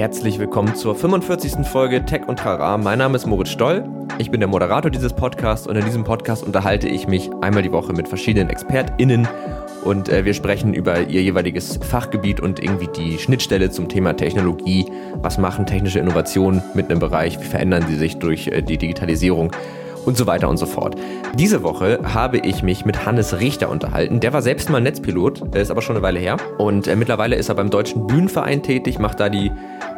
Herzlich willkommen zur 45. Folge Tech und Trara. Mein Name ist Moritz Stoll. Ich bin der Moderator dieses Podcasts und in diesem Podcast unterhalte ich mich einmal die Woche mit verschiedenen ExpertInnen und äh, wir sprechen über ihr jeweiliges Fachgebiet und irgendwie die Schnittstelle zum Thema Technologie. Was machen technische Innovationen mit einem Bereich? Wie verändern sie sich durch äh, die Digitalisierung? Und so weiter und so fort. Diese Woche habe ich mich mit Hannes Richter unterhalten. Der war selbst mal Netzpilot, ist aber schon eine Weile her. Und äh, mittlerweile ist er beim Deutschen Bühnenverein tätig, macht da die,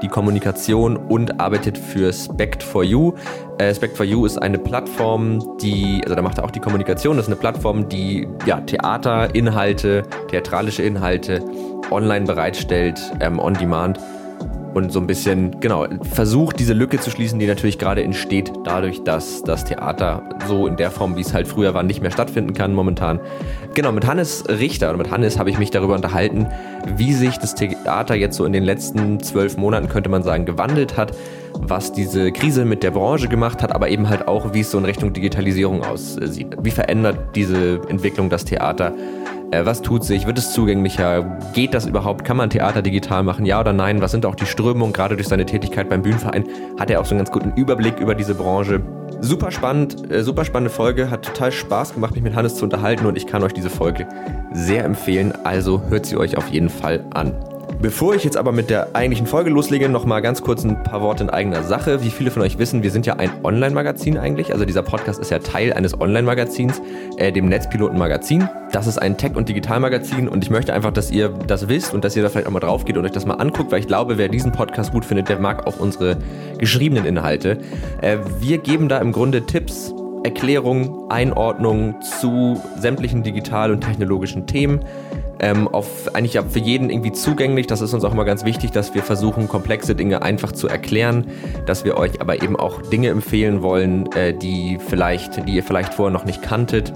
die Kommunikation und arbeitet für Spect for You. Äh, Spect for You ist eine Plattform, die, also da macht er auch die Kommunikation, das ist eine Plattform, die ja, Theaterinhalte, theatralische Inhalte online bereitstellt, ähm, on demand und so ein bisschen, genau, versucht diese Lücke zu schließen, die natürlich gerade entsteht, dadurch, dass das Theater so in der Form, wie es halt früher war, nicht mehr stattfinden kann momentan. Genau, mit Hannes Richter oder mit Hannes habe ich mich darüber unterhalten, wie sich das Theater jetzt so in den letzten zwölf Monaten, könnte man sagen, gewandelt hat, was diese Krise mit der Branche gemacht hat, aber eben halt auch, wie es so in Richtung Digitalisierung aussieht. Wie verändert diese Entwicklung das Theater? Äh, was tut sich? Wird es zugänglicher? Geht das überhaupt? Kann man Theater digital machen? Ja oder nein? Was sind auch die Strömungen? Gerade durch seine Tätigkeit beim Bühnenverein hat er auch so einen ganz guten Überblick über diese Branche. Super spannend, äh, super spannende Folge. Hat total Spaß gemacht, mich mit Hannes zu unterhalten und ich kann euch diese Folge sehr empfehlen. Also hört sie euch auf jeden Fall an. Bevor ich jetzt aber mit der eigentlichen Folge loslege, noch mal ganz kurz ein paar Worte in eigener Sache. Wie viele von euch wissen, wir sind ja ein Online-Magazin eigentlich. Also dieser Podcast ist ja Teil eines Online-Magazins, äh, dem Netzpiloten-Magazin. Das ist ein Tech- und Digital-Magazin und ich möchte einfach, dass ihr das wisst und dass ihr da vielleicht auch mal drauf geht und euch das mal anguckt, weil ich glaube, wer diesen Podcast gut findet, der mag auch unsere geschriebenen Inhalte. Äh, wir geben da im Grunde Tipps, Erklärungen, Einordnungen zu sämtlichen digital- und technologischen Themen ähm, auf eigentlich für jeden irgendwie zugänglich. Das ist uns auch immer ganz wichtig, dass wir versuchen, komplexe Dinge einfach zu erklären, dass wir euch aber eben auch Dinge empfehlen wollen, äh, die vielleicht, die ihr vielleicht vorher noch nicht kanntet.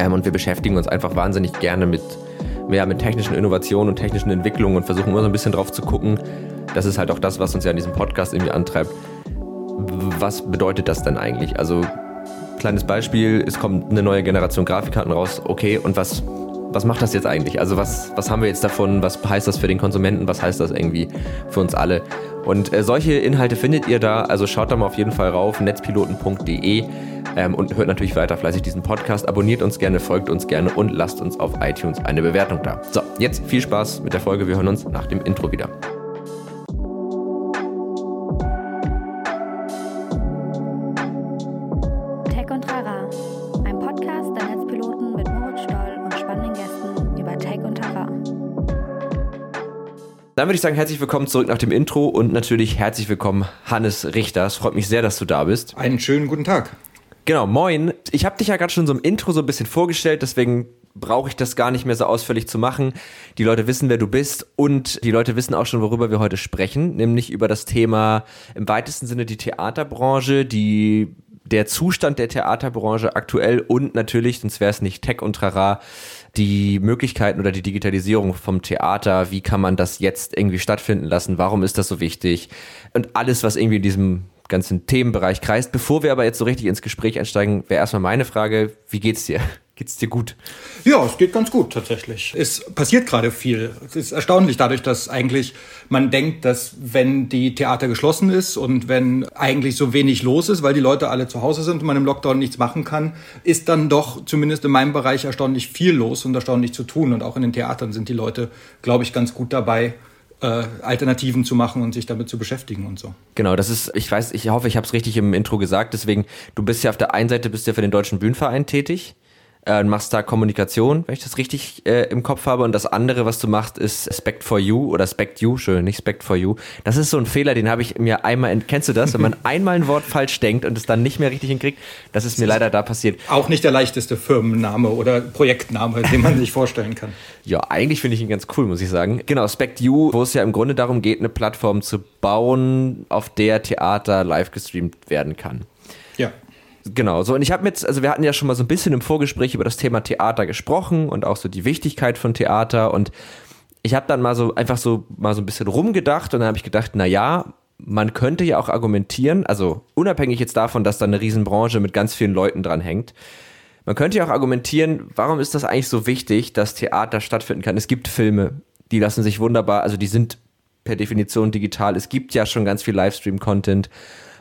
Ähm, und wir beschäftigen uns einfach wahnsinnig gerne mit, ja, mit technischen Innovationen und technischen Entwicklungen und versuchen immer so ein bisschen drauf zu gucken. Das ist halt auch das, was uns ja in diesem Podcast irgendwie antreibt. Was bedeutet das denn eigentlich? Also, kleines Beispiel, es kommt eine neue Generation Grafikkarten raus, okay, und was was macht das jetzt eigentlich? Also was, was haben wir jetzt davon? Was heißt das für den Konsumenten? Was heißt das irgendwie für uns alle? Und äh, solche Inhalte findet ihr da, also schaut da mal auf jeden Fall rauf, netzpiloten.de ähm, und hört natürlich weiter fleißig diesen Podcast. Abonniert uns gerne, folgt uns gerne und lasst uns auf iTunes eine Bewertung da. So, jetzt viel Spaß mit der Folge. Wir hören uns nach dem Intro wieder. Dann würde ich sagen, herzlich willkommen zurück nach dem Intro und natürlich herzlich willkommen, Hannes Richter. Es freut mich sehr, dass du da bist. Einen schönen guten Tag. Genau, moin. Ich habe dich ja gerade schon so im Intro so ein bisschen vorgestellt, deswegen brauche ich das gar nicht mehr so ausführlich zu machen. Die Leute wissen, wer du bist und die Leute wissen auch schon, worüber wir heute sprechen, nämlich über das Thema im weitesten Sinne die Theaterbranche, die der Zustand der Theaterbranche aktuell und natürlich, sonst wäre es nicht Tech und Trara, die Möglichkeiten oder die Digitalisierung vom Theater, wie kann man das jetzt irgendwie stattfinden lassen, warum ist das so wichtig und alles, was irgendwie in diesem ganzen Themenbereich kreist. Bevor wir aber jetzt so richtig ins Gespräch einsteigen, wäre erstmal meine Frage, wie geht's dir? Geht's dir gut? Ja, es geht ganz gut tatsächlich. Es passiert gerade viel. Es ist erstaunlich dadurch, dass eigentlich man denkt, dass wenn die Theater geschlossen ist und wenn eigentlich so wenig los ist, weil die Leute alle zu Hause sind und man im Lockdown nichts machen kann, ist dann doch zumindest in meinem Bereich erstaunlich viel los und erstaunlich zu tun. Und auch in den Theatern sind die Leute, glaube ich, ganz gut dabei, äh, Alternativen zu machen und sich damit zu beschäftigen und so. Genau, das ist, ich weiß, ich hoffe, ich habe es richtig im Intro gesagt. Deswegen, du bist ja auf der einen Seite bist ja für den Deutschen Bühnenverein tätig äh, machst da Kommunikation, wenn ich das richtig äh, im Kopf habe. Und das andere, was du machst, ist Spect for You oder Spect You, schön, nicht Spect for You. Das ist so ein Fehler, den habe ich mir einmal, kennst du das? Wenn man einmal ein Wort falsch denkt und es dann nicht mehr richtig hinkriegt, das ist mir leider da passiert. Auch nicht der leichteste Firmenname oder Projektname, den man sich vorstellen kann. Ja, eigentlich finde ich ihn ganz cool, muss ich sagen. Genau, Spect You, wo es ja im Grunde darum geht, eine Plattform zu bauen, auf der Theater live gestreamt werden kann. Ja. Genau, so und ich habe mit, also wir hatten ja schon mal so ein bisschen im Vorgespräch über das Thema Theater gesprochen und auch so die Wichtigkeit von Theater und ich habe dann mal so einfach so mal so ein bisschen rumgedacht und dann habe ich gedacht, na ja, man könnte ja auch argumentieren, also unabhängig jetzt davon, dass da eine Riesenbranche mit ganz vielen Leuten dran hängt, man könnte ja auch argumentieren, warum ist das eigentlich so wichtig, dass Theater stattfinden kann? Es gibt Filme, die lassen sich wunderbar, also die sind per Definition digital. Es gibt ja schon ganz viel Livestream-Content.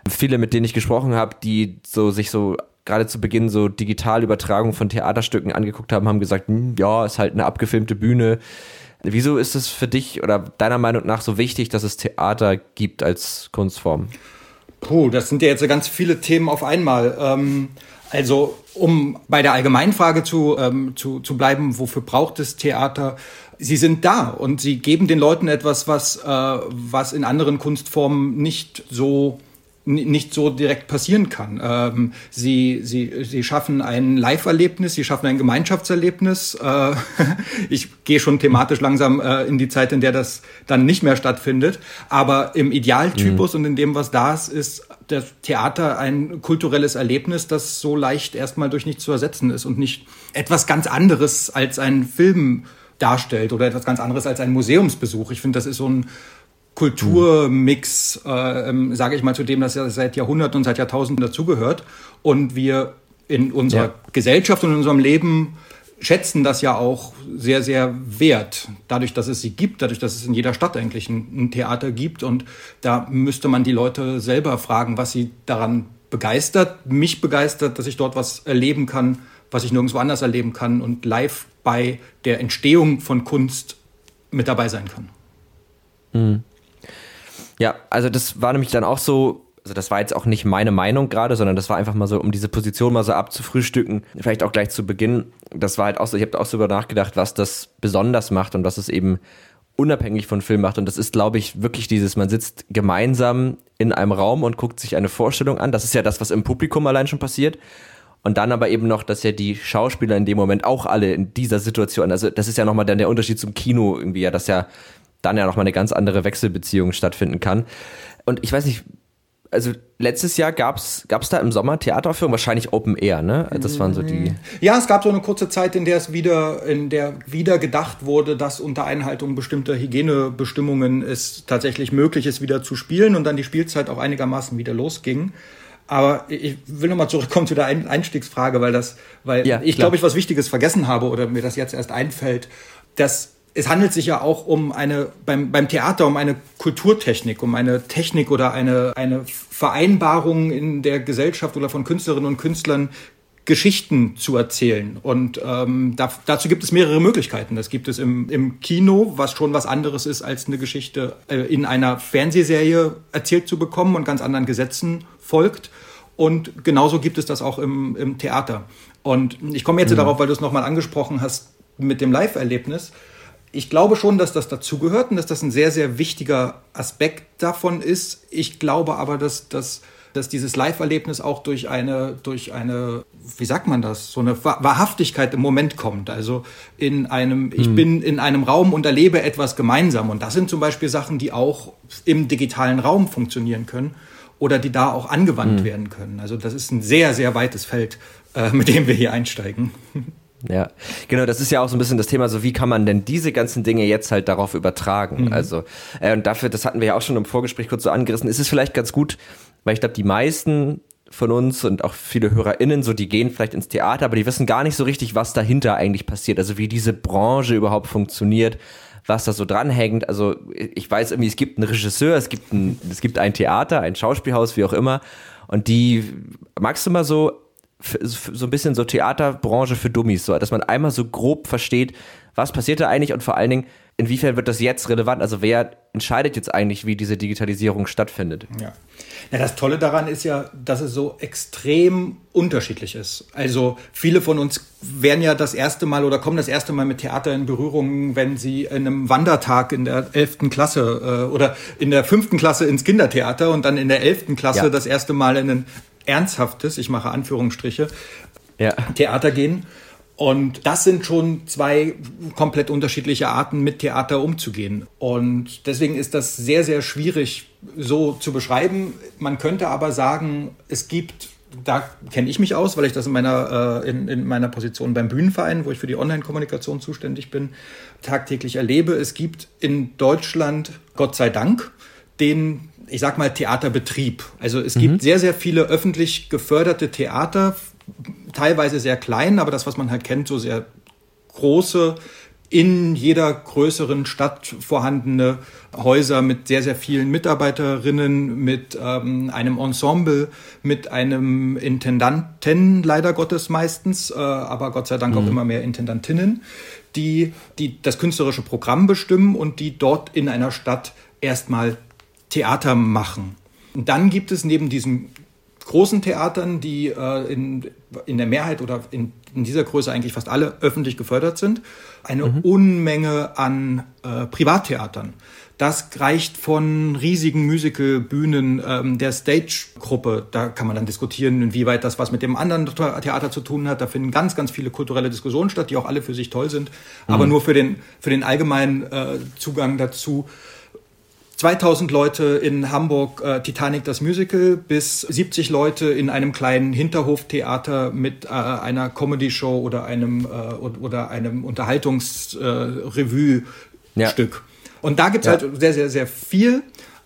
Viele, mit denen ich gesprochen habe, die so sich so gerade zu Beginn so digital Übertragung von Theaterstücken angeguckt haben, haben gesagt, hm, ja, ist halt eine abgefilmte Bühne. Wieso ist es für dich oder deiner Meinung nach so wichtig, dass es Theater gibt als Kunstform? Puh, das sind ja jetzt ganz viele Themen auf einmal. Ähm, also, um bei der Allgemeinfrage zu, ähm, zu, zu bleiben, wofür braucht es Theater? Sie sind da und sie geben den Leuten etwas, was, äh, was in anderen Kunstformen nicht so nicht so direkt passieren kann. Ähm, sie, sie, sie schaffen ein Live-Erlebnis, sie schaffen ein Gemeinschaftserlebnis. Äh, ich gehe schon thematisch langsam äh, in die Zeit, in der das dann nicht mehr stattfindet. Aber im Idealtypus mhm. und in dem, was da ist, ist das Theater ein kulturelles Erlebnis, das so leicht erstmal durch nichts zu ersetzen ist und nicht etwas ganz anderes als ein Film darstellt oder etwas ganz anderes als ein Museumsbesuch. Ich finde, das ist so ein Kulturmix, äh, ähm, sage ich mal, zu dem das ja seit Jahrhunderten und seit Jahrtausenden dazugehört. Und wir in unserer ja. Gesellschaft und in unserem Leben schätzen das ja auch sehr, sehr wert. Dadurch, dass es sie gibt, dadurch, dass es in jeder Stadt eigentlich ein, ein Theater gibt. Und da müsste man die Leute selber fragen, was sie daran begeistert. Mich begeistert, dass ich dort was erleben kann, was ich nirgendwo anders erleben kann und live bei der Entstehung von Kunst mit dabei sein kann. Mhm. Ja, also das war nämlich dann auch so, also das war jetzt auch nicht meine Meinung gerade, sondern das war einfach mal so, um diese Position mal so abzufrühstücken, vielleicht auch gleich zu Beginn. Das war halt auch so, ich habe auch so darüber nachgedacht, was das besonders macht und was es eben unabhängig von Film macht. Und das ist, glaube ich, wirklich dieses, man sitzt gemeinsam in einem Raum und guckt sich eine Vorstellung an. Das ist ja das, was im Publikum allein schon passiert. Und dann aber eben noch, dass ja die Schauspieler in dem Moment auch alle in dieser Situation, also das ist ja nochmal dann der Unterschied zum Kino irgendwie, ja, dass ja dann ja nochmal eine ganz andere Wechselbeziehung stattfinden kann. Und ich weiß nicht, also letztes Jahr gab's gab's da im Sommer Theateraufführungen, wahrscheinlich Open Air, ne? Das waren so die. Ja, es gab so eine kurze Zeit, in der es wieder, in der wieder gedacht wurde, dass unter Einhaltung bestimmter Hygienebestimmungen es tatsächlich möglich ist, wieder zu spielen und dann die Spielzeit auch einigermaßen wieder losging. Aber ich will nochmal zurückkommen zu der Einstiegsfrage, weil das, weil ja, ich glaube, ich was Wichtiges vergessen habe oder mir das jetzt erst einfällt, dass es handelt sich ja auch um eine, beim, beim Theater um eine Kulturtechnik, um eine Technik oder eine, eine Vereinbarung in der Gesellschaft oder von Künstlerinnen und Künstlern, Geschichten zu erzählen. Und ähm, da, dazu gibt es mehrere Möglichkeiten. Das gibt es im, im Kino, was schon was anderes ist, als eine Geschichte äh, in einer Fernsehserie erzählt zu bekommen und ganz anderen Gesetzen folgt. Und genauso gibt es das auch im, im Theater. Und ich komme jetzt mhm. darauf, weil du es nochmal angesprochen hast mit dem Live-Erlebnis ich glaube schon, dass das dazugehört und dass das ein sehr, sehr wichtiger Aspekt davon ist. Ich glaube aber, dass, dass, dass dieses Live-Erlebnis auch durch eine, durch eine, wie sagt man das, so eine Wahrhaftigkeit im Moment kommt. Also in einem, ich hm. bin in einem Raum und erlebe etwas gemeinsam. Und das sind zum Beispiel Sachen, die auch im digitalen Raum funktionieren können oder die da auch angewandt hm. werden können. Also das ist ein sehr, sehr weites Feld, äh, mit dem wir hier einsteigen. Ja, genau, das ist ja auch so ein bisschen das Thema, so wie kann man denn diese ganzen Dinge jetzt halt darauf übertragen? Mhm. Also, äh, und dafür, das hatten wir ja auch schon im Vorgespräch kurz so angerissen, ist es vielleicht ganz gut, weil ich glaube, die meisten von uns und auch viele HörerInnen, so die gehen vielleicht ins Theater, aber die wissen gar nicht so richtig, was dahinter eigentlich passiert, also wie diese Branche überhaupt funktioniert, was da so dranhängt. Also ich weiß irgendwie, es gibt einen Regisseur, es gibt ein, es gibt ein Theater, ein Schauspielhaus, wie auch immer. Und die, magst du mal so so ein bisschen so Theaterbranche für Dummies, so, dass man einmal so grob versteht, was passiert da eigentlich und vor allen Dingen, inwiefern wird das jetzt relevant? Also wer entscheidet jetzt eigentlich, wie diese Digitalisierung stattfindet? Ja. ja, das Tolle daran ist ja, dass es so extrem unterschiedlich ist. Also viele von uns werden ja das erste Mal oder kommen das erste Mal mit Theater in Berührung, wenn sie in einem Wandertag in der elften Klasse äh, oder in der fünften Klasse ins Kindertheater und dann in der elften Klasse ja. das erste Mal in ein ernsthaftes, ich mache Anführungsstriche, ja. Theater gehen. Und das sind schon zwei komplett unterschiedliche Arten, mit Theater umzugehen. Und deswegen ist das sehr, sehr schwierig so zu beschreiben. Man könnte aber sagen, es gibt, da kenne ich mich aus, weil ich das in meiner, äh, in, in meiner Position beim Bühnenverein, wo ich für die Online-Kommunikation zuständig bin, tagtäglich erlebe. Es gibt in Deutschland, Gott sei Dank, den ich sag mal, Theaterbetrieb. Also es mhm. gibt sehr, sehr viele öffentlich geförderte Theater, teilweise sehr klein, aber das, was man halt kennt, so sehr große in jeder größeren Stadt vorhandene Häuser mit sehr, sehr vielen Mitarbeiterinnen, mit ähm, einem Ensemble, mit einem Intendanten, leider Gottes meistens, äh, aber Gott sei Dank mhm. auch immer mehr Intendantinnen, die, die das künstlerische Programm bestimmen und die dort in einer Stadt erstmal Theater machen. Und dann gibt es neben diesen großen Theatern, die äh, in, in der Mehrheit oder in, in dieser Größe eigentlich fast alle öffentlich gefördert sind, eine mhm. Unmenge an äh, Privattheatern. Das reicht von riesigen Musicalbühnen ähm, der Stage-Gruppe. Da kann man dann diskutieren, inwieweit das was mit dem anderen Theater zu tun hat. Da finden ganz, ganz viele kulturelle Diskussionen statt, die auch alle für sich toll sind. Mhm. Aber nur für den, für den allgemeinen äh, Zugang dazu 2000 Leute in Hamburg äh, Titanic das Musical bis 70 Leute in einem kleinen Hinterhoftheater mit äh, einer Comedy Show oder einem äh, oder einem Unterhaltungsrevue ja. Stück. Und da gibt's ja. halt sehr sehr sehr viel,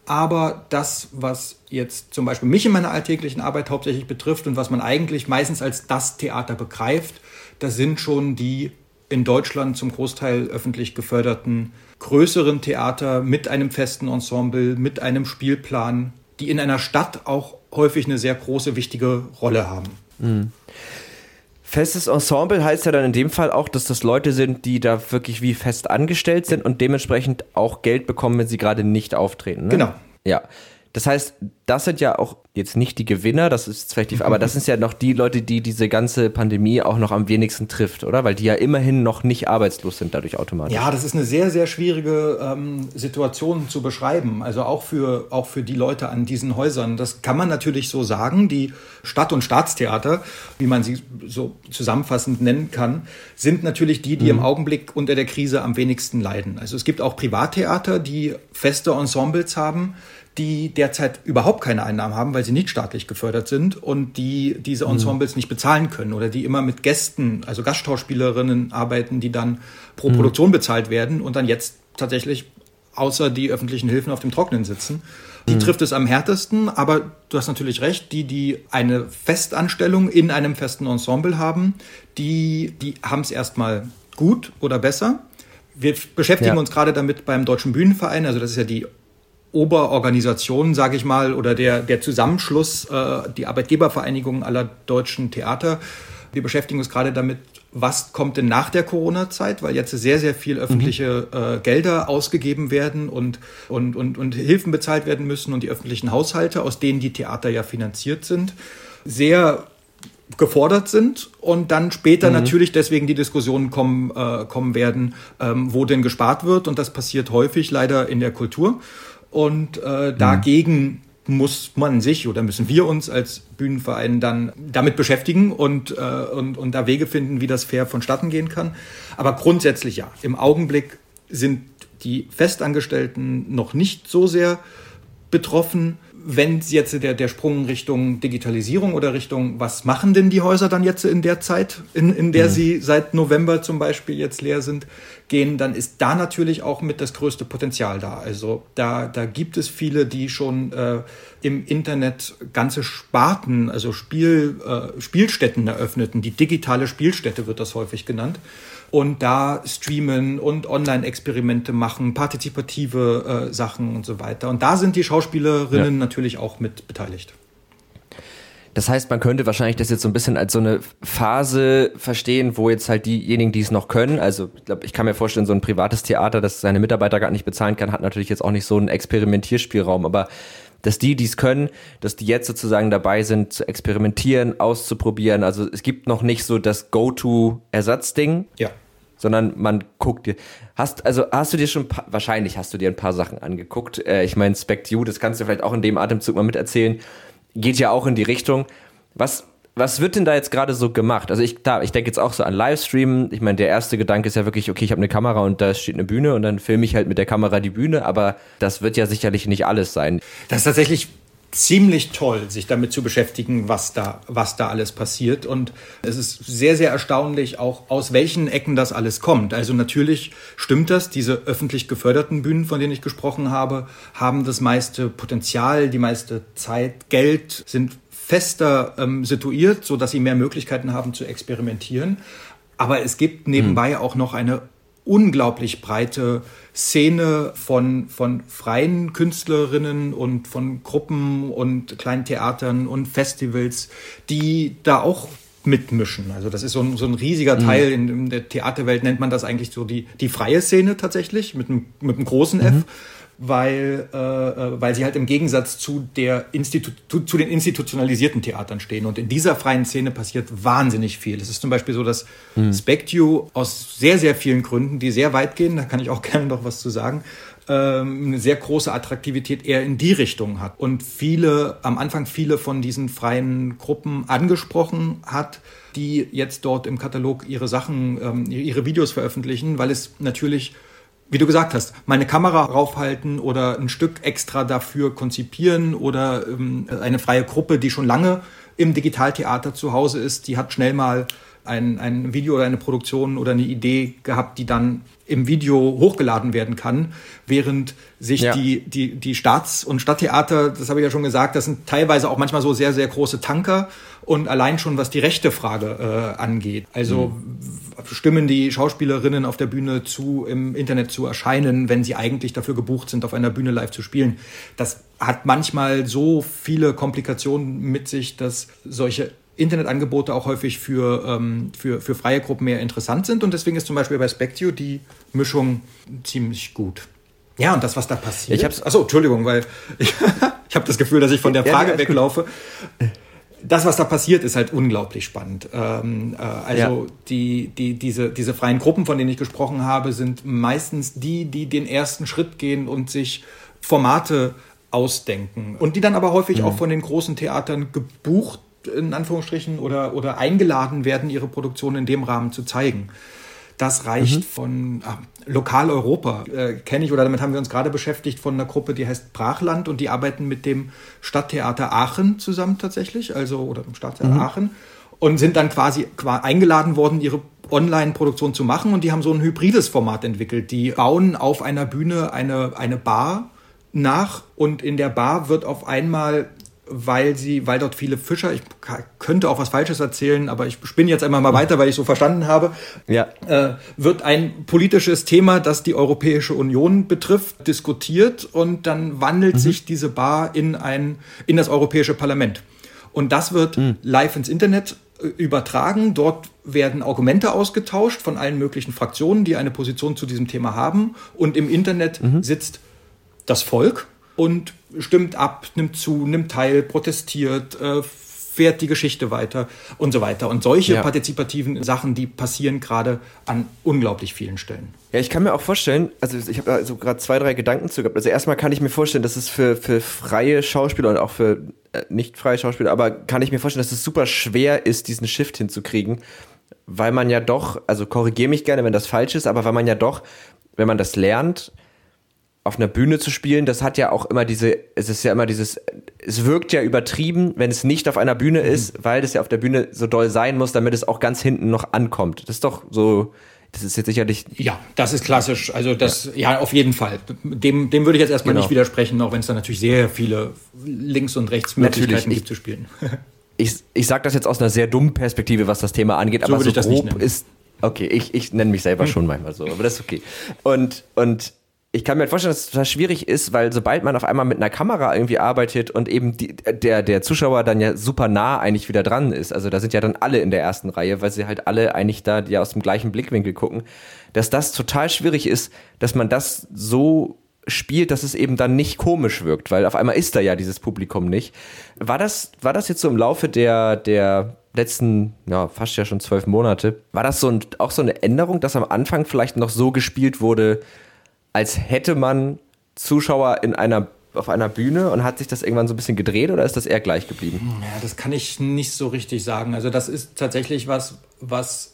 aber das was jetzt zum Beispiel mich in meiner alltäglichen Arbeit hauptsächlich betrifft und was man eigentlich meistens als das Theater begreift, das sind schon die in Deutschland zum Großteil öffentlich geförderten größeren Theater mit einem festen Ensemble, mit einem Spielplan, die in einer Stadt auch häufig eine sehr große, wichtige Rolle haben. Mhm. Festes Ensemble heißt ja dann in dem Fall auch, dass das Leute sind, die da wirklich wie fest angestellt sind und dementsprechend auch Geld bekommen, wenn sie gerade nicht auftreten. Ne? Genau. Ja. Das heißt, das sind ja auch jetzt nicht die Gewinner, das ist vielleicht die, aber das sind ja noch die Leute, die diese ganze Pandemie auch noch am wenigsten trifft, oder? Weil die ja immerhin noch nicht arbeitslos sind dadurch automatisch. Ja, das ist eine sehr, sehr schwierige ähm, Situation zu beschreiben. Also auch für, auch für die Leute an diesen Häusern. Das kann man natürlich so sagen. Die Stadt- und Staatstheater, wie man sie so zusammenfassend nennen kann, sind natürlich die, die mhm. im Augenblick unter der Krise am wenigsten leiden. Also es gibt auch Privattheater, die feste Ensembles haben die derzeit überhaupt keine Einnahmen haben, weil sie nicht staatlich gefördert sind und die diese mhm. Ensembles mhm. nicht bezahlen können oder die immer mit Gästen, also Gastschauspielerinnen arbeiten, die dann pro mhm. Produktion bezahlt werden und dann jetzt tatsächlich außer die öffentlichen Hilfen auf dem Trocknen sitzen. Die mhm. trifft es am härtesten, aber du hast natürlich recht, die, die eine Festanstellung in einem festen Ensemble haben, die, die haben es erstmal gut oder besser. Wir beschäftigen ja. uns gerade damit beim Deutschen Bühnenverein, also das ist ja die Oberorganisation, sage ich mal, oder der, der Zusammenschluss, äh, die Arbeitgebervereinigung aller deutschen Theater. Wir beschäftigen uns gerade damit, was kommt denn nach der Corona-Zeit, weil jetzt sehr, sehr viel öffentliche mhm. äh, Gelder ausgegeben werden und, und, und, und Hilfen bezahlt werden müssen und die öffentlichen Haushalte, aus denen die Theater ja finanziert sind, sehr gefordert sind und dann später mhm. natürlich deswegen die Diskussionen kommen, äh, kommen werden, ähm, wo denn gespart wird und das passiert häufig leider in der Kultur. Und äh, dagegen mhm. muss man sich oder müssen wir uns als Bühnenverein dann damit beschäftigen und, äh, und, und da Wege finden, wie das fair vonstatten gehen kann. Aber grundsätzlich ja. Im Augenblick sind die Festangestellten noch nicht so sehr betroffen wenn jetzt der, der Sprung Richtung Digitalisierung oder Richtung, was machen denn die Häuser dann jetzt in der Zeit, in, in der mhm. sie seit November zum Beispiel jetzt leer sind, gehen, dann ist da natürlich auch mit das größte Potenzial da. Also da, da gibt es viele, die schon äh, im Internet ganze Sparten, also Spiel, äh, Spielstätten eröffneten. Die digitale Spielstätte wird das häufig genannt und da streamen und Online-Experimente machen, partizipative äh, Sachen und so weiter. Und da sind die Schauspielerinnen ja. natürlich auch mit beteiligt. Das heißt, man könnte wahrscheinlich das jetzt so ein bisschen als so eine Phase verstehen, wo jetzt halt diejenigen, die es noch können, also ich glaube, ich kann mir vorstellen, so ein privates Theater, das seine Mitarbeiter gar nicht bezahlen kann, hat natürlich jetzt auch nicht so einen Experimentierspielraum, aber dass die, die es können, dass die jetzt sozusagen dabei sind, zu experimentieren, auszuprobieren. Also es gibt noch nicht so das Go-To-Ersatzding. Ja sondern man guckt dir. Hast, also hast du dir schon, wahrscheinlich hast du dir ein paar Sachen angeguckt. Äh, ich meine, Spect You, das kannst du vielleicht auch in dem Atemzug mal miterzählen, geht ja auch in die Richtung. Was, was wird denn da jetzt gerade so gemacht? Also ich, da, ich denke jetzt auch so an Livestreamen. Ich meine, der erste Gedanke ist ja wirklich, okay, ich habe eine Kamera und da steht eine Bühne und dann filme ich halt mit der Kamera die Bühne, aber das wird ja sicherlich nicht alles sein. Das ist tatsächlich ziemlich toll, sich damit zu beschäftigen, was da, was da alles passiert. Und es ist sehr, sehr erstaunlich, auch aus welchen Ecken das alles kommt. Also natürlich stimmt das, diese öffentlich geförderten Bühnen, von denen ich gesprochen habe, haben das meiste Potenzial, die meiste Zeit, Geld, sind fester ähm, situiert, so dass sie mehr Möglichkeiten haben zu experimentieren. Aber es gibt nebenbei hm. auch noch eine unglaublich breite Szene von, von freien Künstlerinnen und von Gruppen und kleinen Theatern und Festivals, die da auch mitmischen. Also das ist so ein, so ein riesiger mhm. Teil. In, in, der Theaterwelt nennt man das eigentlich so die, die freie Szene tatsächlich, mit einem, mit einem großen mhm. F weil, äh, äh, weil sie halt im Gegensatz zu, der Institu zu den institutionalisierten Theatern stehen. Und in dieser freien Szene passiert wahnsinnig viel. Es ist zum Beispiel so, dass mhm. Spectue aus sehr, sehr vielen Gründen, die sehr weit gehen, da kann ich auch gerne noch was zu sagen, ähm, eine sehr große Attraktivität eher in die Richtung hat. Und viele, am Anfang viele von diesen freien Gruppen angesprochen hat, die jetzt dort im Katalog ihre Sachen, ähm, ihre Videos veröffentlichen, weil es natürlich wie du gesagt hast, meine Kamera raufhalten oder ein Stück extra dafür konzipieren oder ähm, eine freie Gruppe, die schon lange im Digitaltheater zu Hause ist, die hat schnell mal ein, ein Video oder eine Produktion oder eine Idee gehabt, die dann im Video hochgeladen werden kann, während sich ja. die, die, die Staats- und Stadttheater, das habe ich ja schon gesagt, das sind teilweise auch manchmal so sehr, sehr große Tanker und allein schon was die rechte Frage äh, angeht. Also mhm. stimmen die Schauspielerinnen auf der Bühne zu, im Internet zu erscheinen, wenn sie eigentlich dafür gebucht sind, auf einer Bühne live zu spielen. Das hat manchmal so viele Komplikationen mit sich, dass solche Internetangebote auch häufig für, ähm, für, für freie Gruppen mehr interessant sind. Und deswegen ist zum Beispiel bei Spectio die Mischung ziemlich gut. Ja, und das, was da passiert. Ich hab's, achso, Entschuldigung, weil ich, ich habe das Gefühl, dass ich von der Frage ja, weglaufe. Das, was da passiert, ist halt unglaublich spannend. Ähm, äh, also ja. die, die, diese, diese freien Gruppen, von denen ich gesprochen habe, sind meistens die, die den ersten Schritt gehen und sich Formate ausdenken. Und die dann aber häufig mhm. auch von den großen Theatern gebucht in Anführungsstrichen oder, oder eingeladen werden, ihre Produktion in dem Rahmen zu zeigen. Das reicht mhm. von ah, Lokaleuropa, äh, kenne ich, oder damit haben wir uns gerade beschäftigt, von einer Gruppe, die heißt Brachland und die arbeiten mit dem Stadttheater Aachen zusammen tatsächlich, also oder dem Stadttheater mhm. Aachen und sind dann quasi eingeladen worden, ihre Online-Produktion zu machen und die haben so ein hybrides Format entwickelt. Die bauen auf einer Bühne eine, eine Bar nach und in der Bar wird auf einmal weil sie, weil dort viele Fischer, ich könnte auch was Falsches erzählen, aber ich spinne jetzt einmal mal weiter, weil ich so verstanden habe, ja. äh, wird ein politisches Thema, das die Europäische Union betrifft, diskutiert und dann wandelt mhm. sich diese Bar in ein, in das Europäische Parlament. Und das wird mhm. live ins Internet äh, übertragen. Dort werden Argumente ausgetauscht von allen möglichen Fraktionen, die eine Position zu diesem Thema haben. Und im Internet mhm. sitzt das Volk und stimmt ab, nimmt zu, nimmt teil, protestiert, äh, fährt die Geschichte weiter und so weiter. Und solche ja. partizipativen Sachen, die passieren gerade an unglaublich vielen Stellen. Ja, ich kann mir auch vorstellen, also ich habe also gerade zwei, drei Gedanken zu gehabt. Also erstmal kann ich mir vorstellen, dass es für, für freie Schauspieler und auch für äh, nicht freie Schauspieler, aber kann ich mir vorstellen, dass es super schwer ist, diesen Shift hinzukriegen, weil man ja doch, also korrigiere mich gerne, wenn das falsch ist, aber weil man ja doch, wenn man das lernt, auf einer Bühne zu spielen, das hat ja auch immer diese, es ist ja immer dieses, es wirkt ja übertrieben, wenn es nicht auf einer Bühne mhm. ist, weil das ja auf der Bühne so doll sein muss, damit es auch ganz hinten noch ankommt. Das ist doch so, das ist jetzt sicherlich. Ja, das ist klassisch. Also das, ja, ja auf jeden Fall. Dem, dem würde ich jetzt erstmal genau. nicht widersprechen, auch wenn es da natürlich sehr viele links und rechts Möglichkeiten gibt zu spielen. ich, ich sage das jetzt aus einer sehr dummen Perspektive, was das Thema angeht, so aber so grob ist. Okay, ich, ich nenne mich selber schon manchmal so, aber das ist okay. Und, und ich kann mir vorstellen, dass es total schwierig ist, weil sobald man auf einmal mit einer Kamera irgendwie arbeitet und eben die, der, der Zuschauer dann ja super nah eigentlich wieder dran ist, also da sind ja dann alle in der ersten Reihe, weil sie halt alle eigentlich da ja aus dem gleichen Blickwinkel gucken, dass das total schwierig ist, dass man das so spielt, dass es eben dann nicht komisch wirkt, weil auf einmal ist da ja dieses Publikum nicht. War das, war das jetzt so im Laufe der, der letzten, ja, fast ja schon zwölf Monate, war das so ein, auch so eine Änderung, dass am Anfang vielleicht noch so gespielt wurde, als hätte man Zuschauer in einer auf einer Bühne und hat sich das irgendwann so ein bisschen gedreht oder ist das eher gleich geblieben? Ja, das kann ich nicht so richtig sagen. Also das ist tatsächlich was, was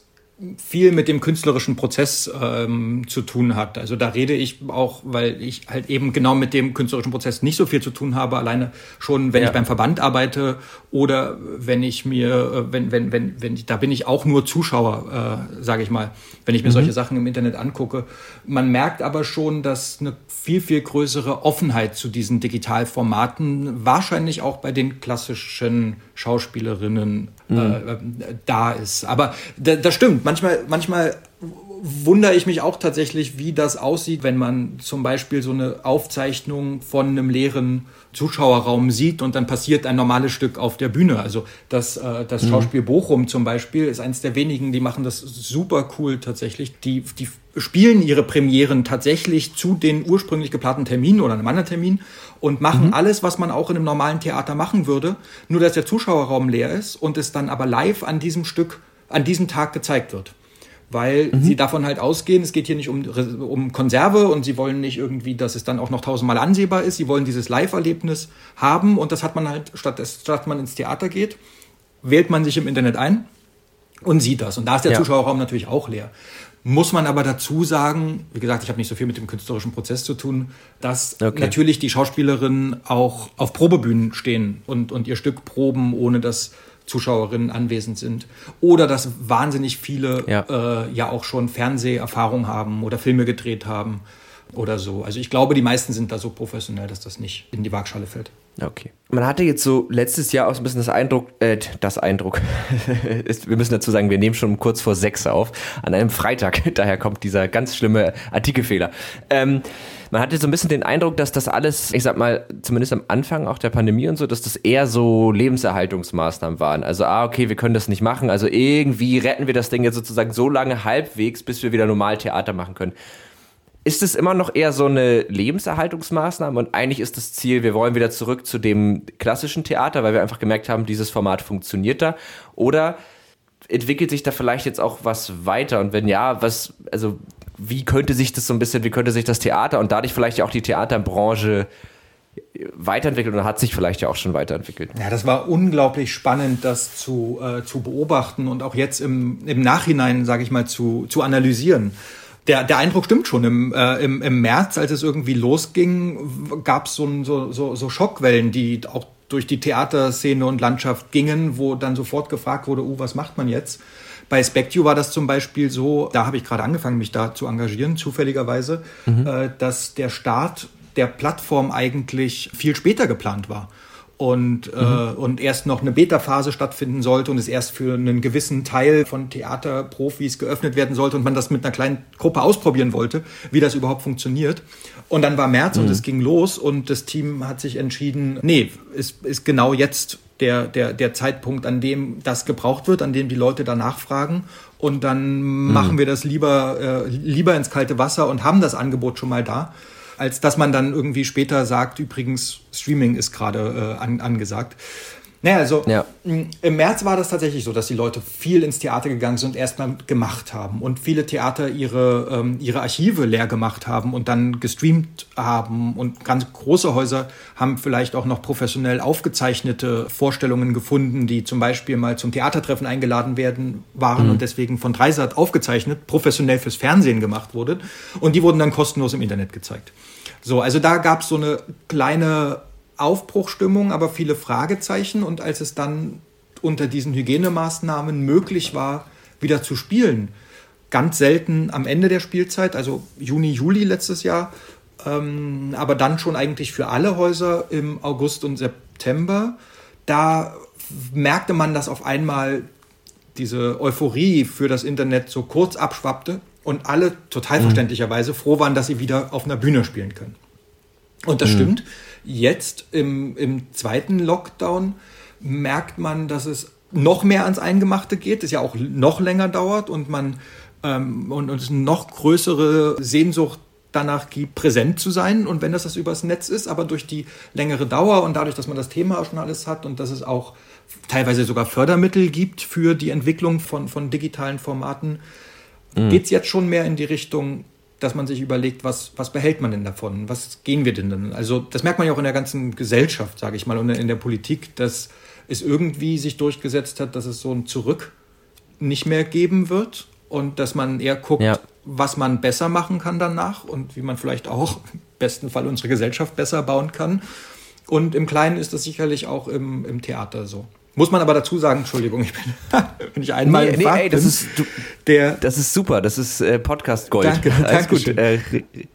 viel mit dem künstlerischen Prozess ähm, zu tun hat. Also da rede ich auch, weil ich halt eben genau mit dem künstlerischen Prozess nicht so viel zu tun habe, alleine schon, wenn ja. ich beim Verband arbeite oder wenn ich mir, äh, wenn, wenn, wenn, wenn ich, da bin ich auch nur Zuschauer, äh, sage ich mal, wenn ich mir mhm. solche Sachen im Internet angucke. Man merkt aber schon, dass eine viel, viel größere Offenheit zu diesen Digitalformaten wahrscheinlich auch bei den klassischen Schauspielerinnen mhm. äh, da ist. Aber das stimmt manchmal, manchmal wundere ich mich auch tatsächlich, wie das aussieht, wenn man zum Beispiel so eine Aufzeichnung von einem leeren Zuschauerraum sieht und dann passiert ein normales Stück auf der Bühne. Also das, äh, das mhm. Schauspiel Bochum zum Beispiel ist eines der wenigen, die machen das super cool tatsächlich. Die, die spielen ihre Premieren tatsächlich zu den ursprünglich geplanten Terminen oder einem anderen Termin und machen mhm. alles, was man auch in einem normalen Theater machen würde, nur dass der Zuschauerraum leer ist und es dann aber live an diesem Stück, an diesem Tag gezeigt wird weil mhm. sie davon halt ausgehen, es geht hier nicht um, um Konserve und sie wollen nicht irgendwie, dass es dann auch noch tausendmal ansehbar ist. Sie wollen dieses Live-Erlebnis haben und das hat man halt, statt, statt man ins Theater geht, wählt man sich im Internet ein und sieht das. Und da ist der ja. Zuschauerraum natürlich auch leer. Muss man aber dazu sagen, wie gesagt, ich habe nicht so viel mit dem künstlerischen Prozess zu tun, dass okay. natürlich die Schauspielerinnen auch auf Probebühnen stehen und, und ihr Stück proben, ohne dass Zuschauerinnen anwesend sind. Oder dass wahnsinnig viele ja, äh, ja auch schon Fernseherfahrung haben oder Filme gedreht haben oder so. Also ich glaube, die meisten sind da so professionell, dass das nicht in die Waagschale fällt. Okay. Man hatte jetzt so letztes Jahr auch so ein bisschen das Eindruck, äh, das Eindruck, wir müssen dazu sagen, wir nehmen schon kurz vor sechs auf, an einem Freitag, daher kommt dieser ganz schlimme Artikelfehler. Ähm, man hatte so ein bisschen den Eindruck, dass das alles, ich sag mal, zumindest am Anfang auch der Pandemie und so, dass das eher so Lebenserhaltungsmaßnahmen waren. Also, ah, okay, wir können das nicht machen, also irgendwie retten wir das Ding jetzt sozusagen so lange halbwegs, bis wir wieder normal Theater machen können. Ist es immer noch eher so eine Lebenserhaltungsmaßnahme und eigentlich ist das Ziel, wir wollen wieder zurück zu dem klassischen Theater, weil wir einfach gemerkt haben, dieses Format funktioniert da? Oder entwickelt sich da vielleicht jetzt auch was weiter? Und wenn ja, was, also wie könnte sich das so ein bisschen, wie könnte sich das Theater und dadurch vielleicht auch die Theaterbranche weiterentwickelt oder hat sich vielleicht ja auch schon weiterentwickelt. Ja, das war unglaublich spannend, das zu, äh, zu beobachten und auch jetzt im, im Nachhinein, sage ich mal, zu, zu analysieren. Der, der Eindruck stimmt schon. Im, äh, im, Im März, als es irgendwie losging, gab es so, so, so, so Schockwellen, die auch durch die Theaterszene und Landschaft gingen, wo dann sofort gefragt wurde, uh, was macht man jetzt? Bei SpecU war das zum Beispiel so, da habe ich gerade angefangen, mich da zu engagieren, zufälligerweise, mhm. äh, dass der Start der Plattform eigentlich viel später geplant war und, äh, mhm. äh, und erst noch eine Beta-Phase stattfinden sollte und es erst für einen gewissen Teil von Theaterprofis geöffnet werden sollte und man das mit einer kleinen Gruppe ausprobieren wollte, wie das überhaupt funktioniert. Und dann war März mhm. und es ging los und das Team hat sich entschieden, nee, ist, ist genau jetzt der, der, der Zeitpunkt, an dem das gebraucht wird, an dem die Leute danach fragen. Und dann mhm. machen wir das lieber, äh, lieber ins kalte Wasser und haben das Angebot schon mal da, als dass man dann irgendwie später sagt, übrigens, Streaming ist gerade äh, an, angesagt. Naja, also ja. im März war das tatsächlich so, dass die Leute viel ins Theater gegangen sind und erstmal gemacht haben und viele Theater ihre, ähm, ihre Archive leer gemacht haben und dann gestreamt haben und ganz große Häuser haben vielleicht auch noch professionell aufgezeichnete Vorstellungen gefunden, die zum Beispiel mal zum Theatertreffen eingeladen werden waren mhm. und deswegen von Dreisat aufgezeichnet, professionell fürs Fernsehen gemacht wurde und die wurden dann kostenlos im Internet gezeigt. So, also da gab es so eine kleine Aufbruchstimmung, aber viele Fragezeichen. Und als es dann unter diesen Hygienemaßnahmen möglich war, wieder zu spielen, ganz selten am Ende der Spielzeit, also Juni, Juli letztes Jahr, ähm, aber dann schon eigentlich für alle Häuser im August und September, da merkte man, dass auf einmal diese Euphorie für das Internet so kurz abschwappte und alle total mhm. verständlicherweise froh waren, dass sie wieder auf einer Bühne spielen können. Und das mhm. stimmt. Jetzt im, im zweiten Lockdown merkt man, dass es noch mehr ans Eingemachte geht, es ja auch noch länger dauert und man ähm, und, und es noch größere Sehnsucht danach gibt, präsent zu sein. Und wenn das das übers Netz ist, aber durch die längere Dauer und dadurch, dass man das Thema auch schon alles hat und dass es auch teilweise sogar Fördermittel gibt für die Entwicklung von, von digitalen Formaten, mhm. geht es jetzt schon mehr in die Richtung, dass man sich überlegt, was, was behält man denn davon? Was gehen wir denn dann? Also das merkt man ja auch in der ganzen Gesellschaft, sage ich mal, und in der Politik, dass es irgendwie sich durchgesetzt hat, dass es so ein Zurück nicht mehr geben wird und dass man eher guckt, ja. was man besser machen kann danach und wie man vielleicht auch im besten Fall unsere Gesellschaft besser bauen kann. Und im Kleinen ist das sicherlich auch im, im Theater so. Muss man aber dazu sagen, Entschuldigung, ich bin, wenn ich einmal nee, nee, ey, das bin, ist du, der, das ist super, das ist äh, Podcast Gold. Danke, Alles gut. Äh,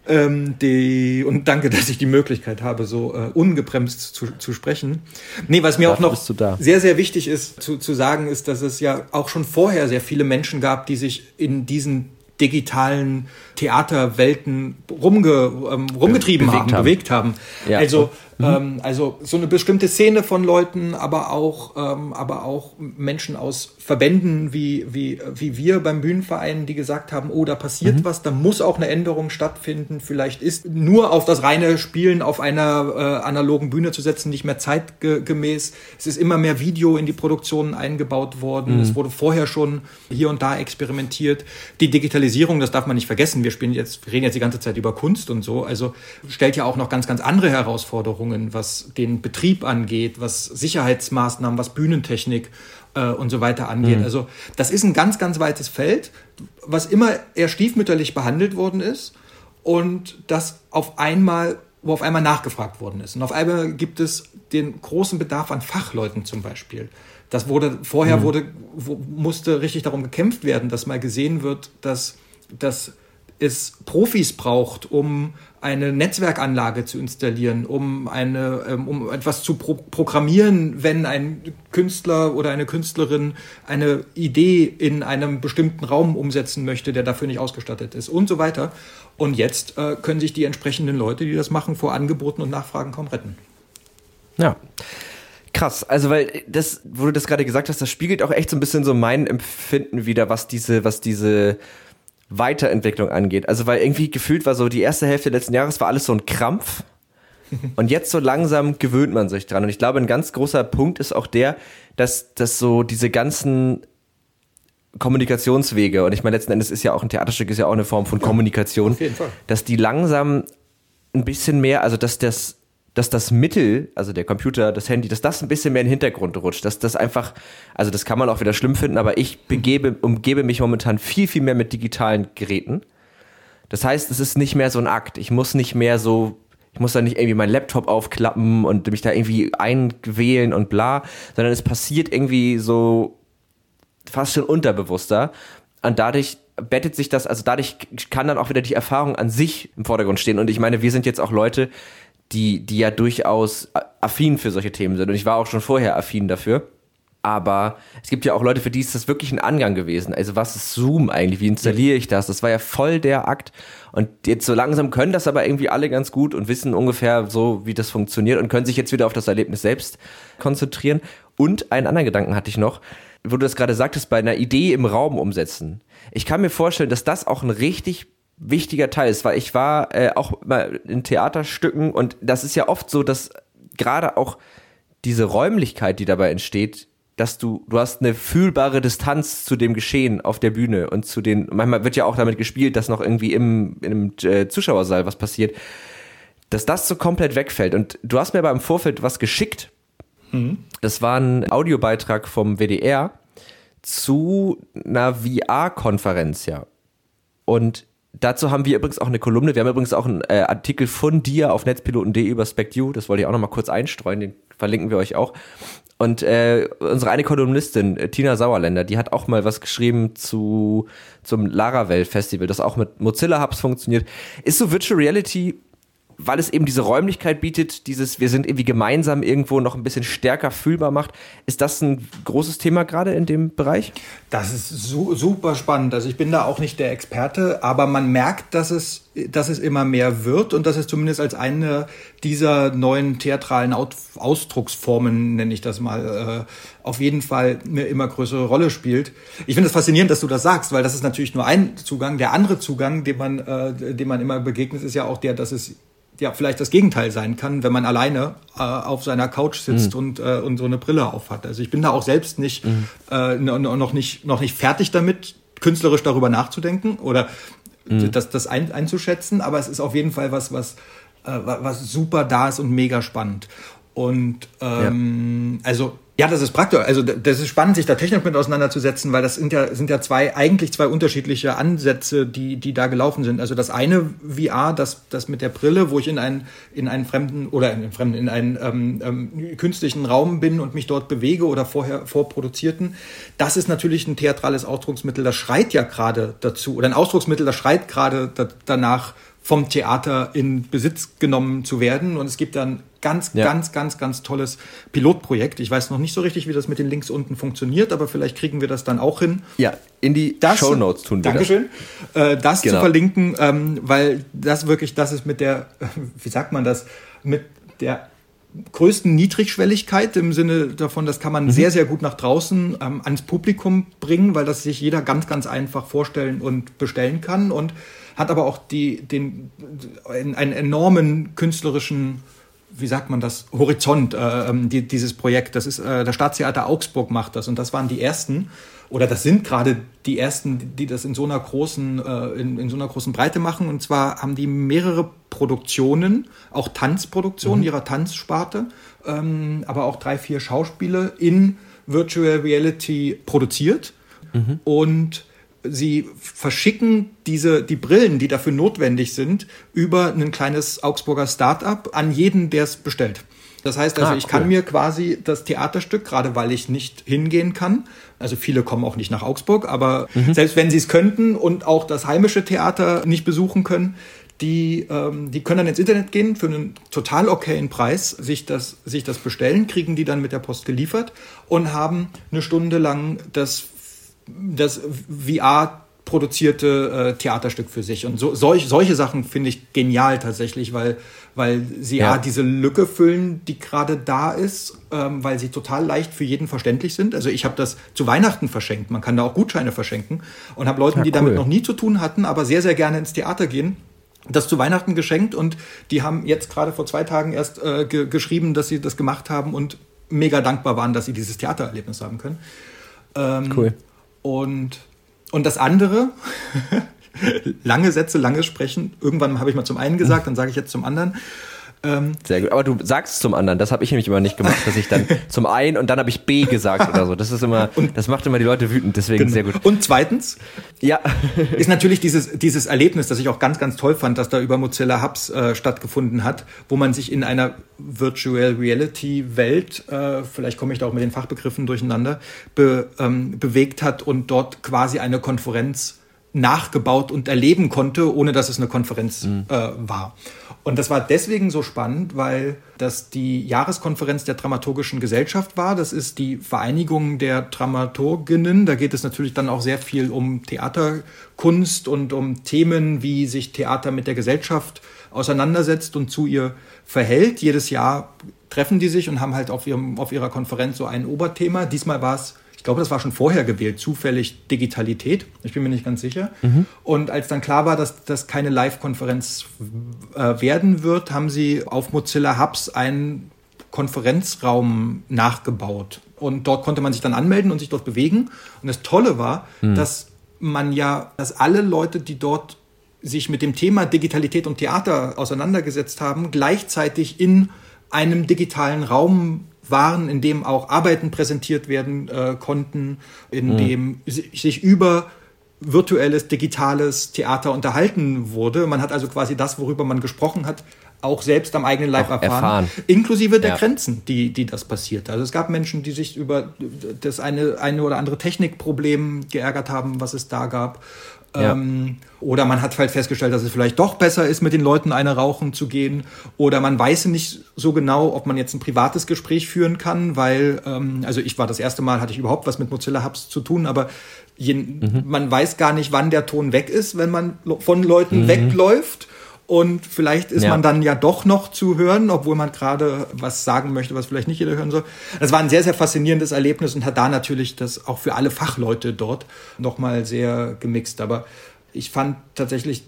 ähm, die, und danke, dass ich die Möglichkeit habe, so äh, ungebremst zu, zu sprechen. Nee, was mir Dafür auch noch sehr, sehr wichtig ist zu, zu sagen, ist, dass es ja auch schon vorher sehr viele Menschen gab, die sich in diesen digitalen Theaterwelten rumge, ähm, rumgetrieben bewegt haben, haben, bewegt haben. Ja. Also Mhm. Ähm, also so eine bestimmte Szene von Leuten, aber auch, ähm, aber auch Menschen aus Verbänden wie, wie, wie wir beim Bühnenverein, die gesagt haben, oh, da passiert mhm. was, da muss auch eine Änderung stattfinden. Vielleicht ist nur auf das reine Spielen auf einer äh, analogen Bühne zu setzen nicht mehr zeitgemäß. Es ist immer mehr Video in die Produktionen eingebaut worden. Mhm. Es wurde vorher schon hier und da experimentiert. Die Digitalisierung, das darf man nicht vergessen. Wir spielen jetzt, wir reden jetzt die ganze Zeit über Kunst und so. Also stellt ja auch noch ganz, ganz andere Herausforderungen Anforderungen, was den Betrieb angeht, was Sicherheitsmaßnahmen, was Bühnentechnik äh, und so weiter angeht. Mhm. Also das ist ein ganz, ganz weites Feld, was immer eher stiefmütterlich behandelt worden ist und das auf einmal wo auf einmal nachgefragt worden ist. Und auf einmal gibt es den großen Bedarf an Fachleuten zum Beispiel. Das wurde, vorher mhm. wurde, wo, musste richtig darum gekämpft werden, dass mal gesehen wird, dass, dass es Profis braucht, um eine Netzwerkanlage zu installieren, um eine, ähm, um etwas zu pro programmieren, wenn ein Künstler oder eine Künstlerin eine Idee in einem bestimmten Raum umsetzen möchte, der dafür nicht ausgestattet ist und so weiter. Und jetzt äh, können sich die entsprechenden Leute, die das machen, vor Angeboten und Nachfragen kaum retten. Ja. Krass, also weil das, wo du das gerade gesagt hast, das spiegelt auch echt so ein bisschen so mein Empfinden wieder, was diese, was diese Weiterentwicklung angeht. Also weil irgendwie gefühlt war so die erste Hälfte letzten Jahres war alles so ein Krampf. Und jetzt so langsam gewöhnt man sich dran. Und ich glaube, ein ganz großer Punkt ist auch der, dass, dass so diese ganzen Kommunikationswege, und ich meine, letzten Endes ist ja auch ein Theaterstück, ist ja auch eine Form von Kommunikation, dass die langsam ein bisschen mehr, also dass das dass das Mittel, also der Computer, das Handy, dass das ein bisschen mehr in den Hintergrund rutscht, dass das einfach, also das kann man auch wieder schlimm finden, aber ich begebe, umgebe mich momentan viel, viel mehr mit digitalen Geräten. Das heißt, es ist nicht mehr so ein Akt. Ich muss nicht mehr so, ich muss da nicht irgendwie meinen Laptop aufklappen und mich da irgendwie einwählen und bla, sondern es passiert irgendwie so fast schon unterbewusster. Und dadurch bettet sich das, also dadurch kann dann auch wieder die Erfahrung an sich im Vordergrund stehen. Und ich meine, wir sind jetzt auch Leute, die, die ja durchaus affin für solche Themen sind. Und ich war auch schon vorher affin dafür. Aber es gibt ja auch Leute, für die ist das wirklich ein Angang gewesen. Also was ist Zoom eigentlich? Wie installiere ich das? Das war ja voll der Akt. Und jetzt so langsam können das aber irgendwie alle ganz gut und wissen ungefähr so, wie das funktioniert und können sich jetzt wieder auf das Erlebnis selbst konzentrieren. Und einen anderen Gedanken hatte ich noch, wo du das gerade sagtest, bei einer Idee im Raum umsetzen. Ich kann mir vorstellen, dass das auch ein richtig wichtiger Teil ist, weil ich war äh, auch mal in Theaterstücken und das ist ja oft so, dass gerade auch diese Räumlichkeit, die dabei entsteht, dass du, du hast eine fühlbare Distanz zu dem Geschehen auf der Bühne und zu den, manchmal wird ja auch damit gespielt, dass noch irgendwie im, im äh, Zuschauersaal was passiert, dass das so komplett wegfällt. Und du hast mir aber im Vorfeld was geschickt. Mhm. Das war ein Audiobeitrag vom WDR zu einer VR-Konferenz, ja. Und Dazu haben wir übrigens auch eine Kolumne. Wir haben übrigens auch einen äh, Artikel von dir auf netzpiloten.de über SpecU. Das wollte ich auch noch mal kurz einstreuen. Den verlinken wir euch auch. Und äh, unsere eine Kolumnistin, äh, Tina Sauerländer, die hat auch mal was geschrieben zu zum Laravel Festival, das auch mit Mozilla Hubs funktioniert. Ist so Virtual Reality weil es eben diese Räumlichkeit bietet, dieses wir sind irgendwie gemeinsam irgendwo noch ein bisschen stärker fühlbar macht. Ist das ein großes Thema gerade in dem Bereich? Das ist su super spannend. Also ich bin da auch nicht der Experte, aber man merkt, dass es, dass es immer mehr wird und dass es zumindest als eine dieser neuen theatralen Ausdrucksformen, nenne ich das mal, äh, auf jeden Fall eine immer größere Rolle spielt. Ich finde es faszinierend, dass du das sagst, weil das ist natürlich nur ein Zugang. Der andere Zugang, dem man, äh, dem man immer begegnet, ist ja auch der, dass es ja vielleicht das Gegenteil sein kann, wenn man alleine äh, auf seiner Couch sitzt mhm. und, äh, und so eine Brille aufhat. Also ich bin da auch selbst nicht mhm. äh, noch nicht noch nicht fertig damit, künstlerisch darüber nachzudenken oder mhm. das, das ein, einzuschätzen, aber es ist auf jeden Fall was, was, äh, was super da ist und mega spannend. Und ähm, ja. also ja, das ist praktisch. Also das ist spannend, sich da technisch mit auseinanderzusetzen, weil das sind ja, sind ja zwei, eigentlich zwei unterschiedliche Ansätze, die, die da gelaufen sind. Also das eine VR, das, das mit der Brille, wo ich in einen, in einen fremden oder in einen fremden, in einen ähm, ähm, künstlichen Raum bin und mich dort bewege oder vorher vorproduzierten, das ist natürlich ein theatrales Ausdrucksmittel, das schreit ja gerade dazu, oder ein Ausdrucksmittel, das schreit gerade da, danach, vom Theater in Besitz genommen zu werden. Und es gibt dann ganz, ja. ganz, ganz, ganz tolles Pilotprojekt. Ich weiß noch nicht so richtig, wie das mit den Links unten funktioniert, aber vielleicht kriegen wir das dann auch hin. Ja, in die das, Show Notes tun wir Dankeschön. das. Äh, das genau. zu verlinken, ähm, weil das wirklich, das ist mit der, wie sagt man das, mit der größten Niedrigschwelligkeit im Sinne davon, das kann man mhm. sehr, sehr gut nach draußen ähm, ans Publikum bringen, weil das sich jeder ganz, ganz einfach vorstellen und bestellen kann und hat aber auch die, den, einen enormen künstlerischen wie sagt man das, Horizont, äh, ähm, die, dieses Projekt. Das ist, äh, der Staatstheater Augsburg macht das und das waren die ersten, oder das sind gerade die ersten, die das in so einer großen, äh, in, in so einer großen Breite machen. Und zwar haben die mehrere Produktionen, auch Tanzproduktionen mhm. ihrer Tanzsparte, ähm, aber auch drei, vier Schauspiele in Virtual Reality produziert. Mhm. Und sie verschicken diese, die Brillen, die dafür notwendig sind, über ein kleines Augsburger Start-up an jeden, der es bestellt. Das heißt also, ah, ich kann mir quasi das Theaterstück, gerade weil ich nicht hingehen kann, also viele kommen auch nicht nach Augsburg, aber mhm. selbst wenn sie es könnten und auch das heimische Theater nicht besuchen können, die, ähm, die können dann ins Internet gehen für einen total okayen Preis, sich das, sich das bestellen, kriegen die dann mit der Post geliefert und haben eine Stunde lang das das VR produzierte äh, Theaterstück für sich. Und so, solch, solche Sachen finde ich genial tatsächlich, weil, weil sie ja. ja diese Lücke füllen, die gerade da ist, ähm, weil sie total leicht für jeden verständlich sind. Also ich habe das zu Weihnachten verschenkt. Man kann da auch Gutscheine verschenken und habe Leuten, ja, die cool. damit noch nie zu tun hatten, aber sehr, sehr gerne ins Theater gehen, das zu Weihnachten geschenkt und die haben jetzt gerade vor zwei Tagen erst äh, ge geschrieben, dass sie das gemacht haben und mega dankbar waren, dass sie dieses Theatererlebnis haben können. Ähm, cool. Und, und das andere, lange Sätze, langes Sprechen. Irgendwann habe ich mal zum einen gesagt, dann sage ich jetzt zum anderen. Ähm, Sehr gut. Aber du sagst zum anderen, das habe ich nämlich immer nicht gemacht, dass ich dann zum einen und dann habe ich B gesagt oder so. Das ist immer, und, das macht immer die Leute wütend, deswegen genau. sehr gut. Und zweitens, ja, ist natürlich dieses, dieses Erlebnis, das ich auch ganz, ganz toll fand, dass da über Mozilla Hubs äh, stattgefunden hat, wo man sich in einer Virtual Reality Welt, äh, vielleicht komme ich da auch mit den Fachbegriffen durcheinander, be, ähm, bewegt hat und dort quasi eine Konferenz nachgebaut und erleben konnte, ohne dass es eine Konferenz mhm. äh, war. Und das war deswegen so spannend, weil das die Jahreskonferenz der Dramaturgischen Gesellschaft war. Das ist die Vereinigung der Dramaturginnen. Da geht es natürlich dann auch sehr viel um Theaterkunst und um Themen, wie sich Theater mit der Gesellschaft auseinandersetzt und zu ihr verhält. Jedes Jahr treffen die sich und haben halt auf, ihrem, auf ihrer Konferenz so ein Oberthema. Diesmal war es ich glaube, das war schon vorher gewählt, zufällig Digitalität. Ich bin mir nicht ganz sicher. Mhm. Und als dann klar war, dass das keine Live-Konferenz äh, werden wird, haben sie auf Mozilla Hubs einen Konferenzraum nachgebaut. Und dort konnte man sich dann anmelden und sich dort bewegen. Und das Tolle war, mhm. dass man ja, dass alle Leute, die dort sich mit dem Thema Digitalität und Theater auseinandergesetzt haben, gleichzeitig in einem digitalen Raum waren, in dem auch Arbeiten präsentiert werden äh, konnten, in mhm. dem sich über virtuelles, digitales Theater unterhalten wurde. Man hat also quasi das, worüber man gesprochen hat, auch selbst am eigenen Leib erfahren, erfahren, inklusive der ja. Grenzen, die, die das passiert. Also es gab Menschen, die sich über das eine, eine oder andere Technikproblem geärgert haben, was es da gab. Ja. Ähm, oder man hat halt festgestellt, dass es vielleicht doch besser ist, mit den Leuten eine rauchen zu gehen. Oder man weiß nicht so genau, ob man jetzt ein privates Gespräch führen kann, weil, ähm, also ich war das erste Mal, hatte ich überhaupt was mit Mozilla Hubs zu tun, aber je, mhm. man weiß gar nicht, wann der Ton weg ist, wenn man von Leuten mhm. wegläuft. Und vielleicht ist ja. man dann ja doch noch zu hören, obwohl man gerade was sagen möchte, was vielleicht nicht jeder hören soll. Das war ein sehr, sehr faszinierendes Erlebnis und hat da natürlich das auch für alle Fachleute dort nochmal sehr gemixt. Aber ich fand tatsächlich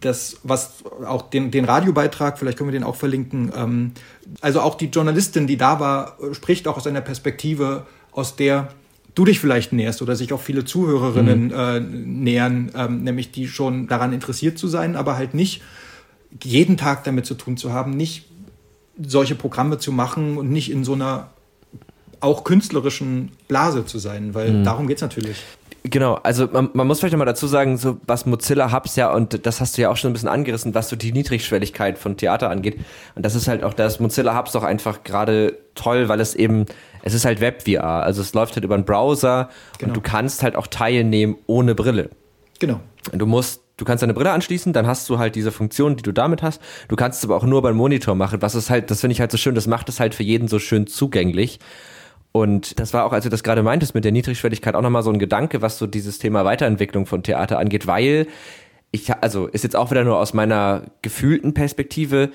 das, was auch den, den Radiobeitrag, vielleicht können wir den auch verlinken, ähm, also auch die Journalistin, die da war, spricht auch aus einer Perspektive, aus der du dich vielleicht näherst oder sich auch viele Zuhörerinnen mhm. äh, nähern, ähm, nämlich die schon daran interessiert zu sein, aber halt nicht jeden Tag damit zu tun zu haben, nicht solche Programme zu machen und nicht in so einer auch künstlerischen Blase zu sein, weil mhm. darum es natürlich. Genau, also man, man muss vielleicht nochmal dazu sagen, so was Mozilla Hubs ja, und das hast du ja auch schon ein bisschen angerissen, was so die Niedrigschwelligkeit von Theater angeht. Und das ist halt auch das Mozilla Hubs doch einfach gerade toll, weil es eben, es ist halt Web-VR. Also es läuft halt über einen Browser genau. und du kannst halt auch teilnehmen ohne Brille. Genau. Du musst du kannst deine Brille anschließen, dann hast du halt diese Funktion, die du damit hast. Du kannst es aber auch nur beim Monitor machen. Was ist halt, das finde ich halt so schön, das macht es halt für jeden so schön zugänglich. Und das war auch, als du das gerade meintest mit der Niedrigschwelligkeit, auch nochmal so ein Gedanke, was so dieses Thema Weiterentwicklung von Theater angeht, weil ich, also ist jetzt auch wieder nur aus meiner gefühlten Perspektive,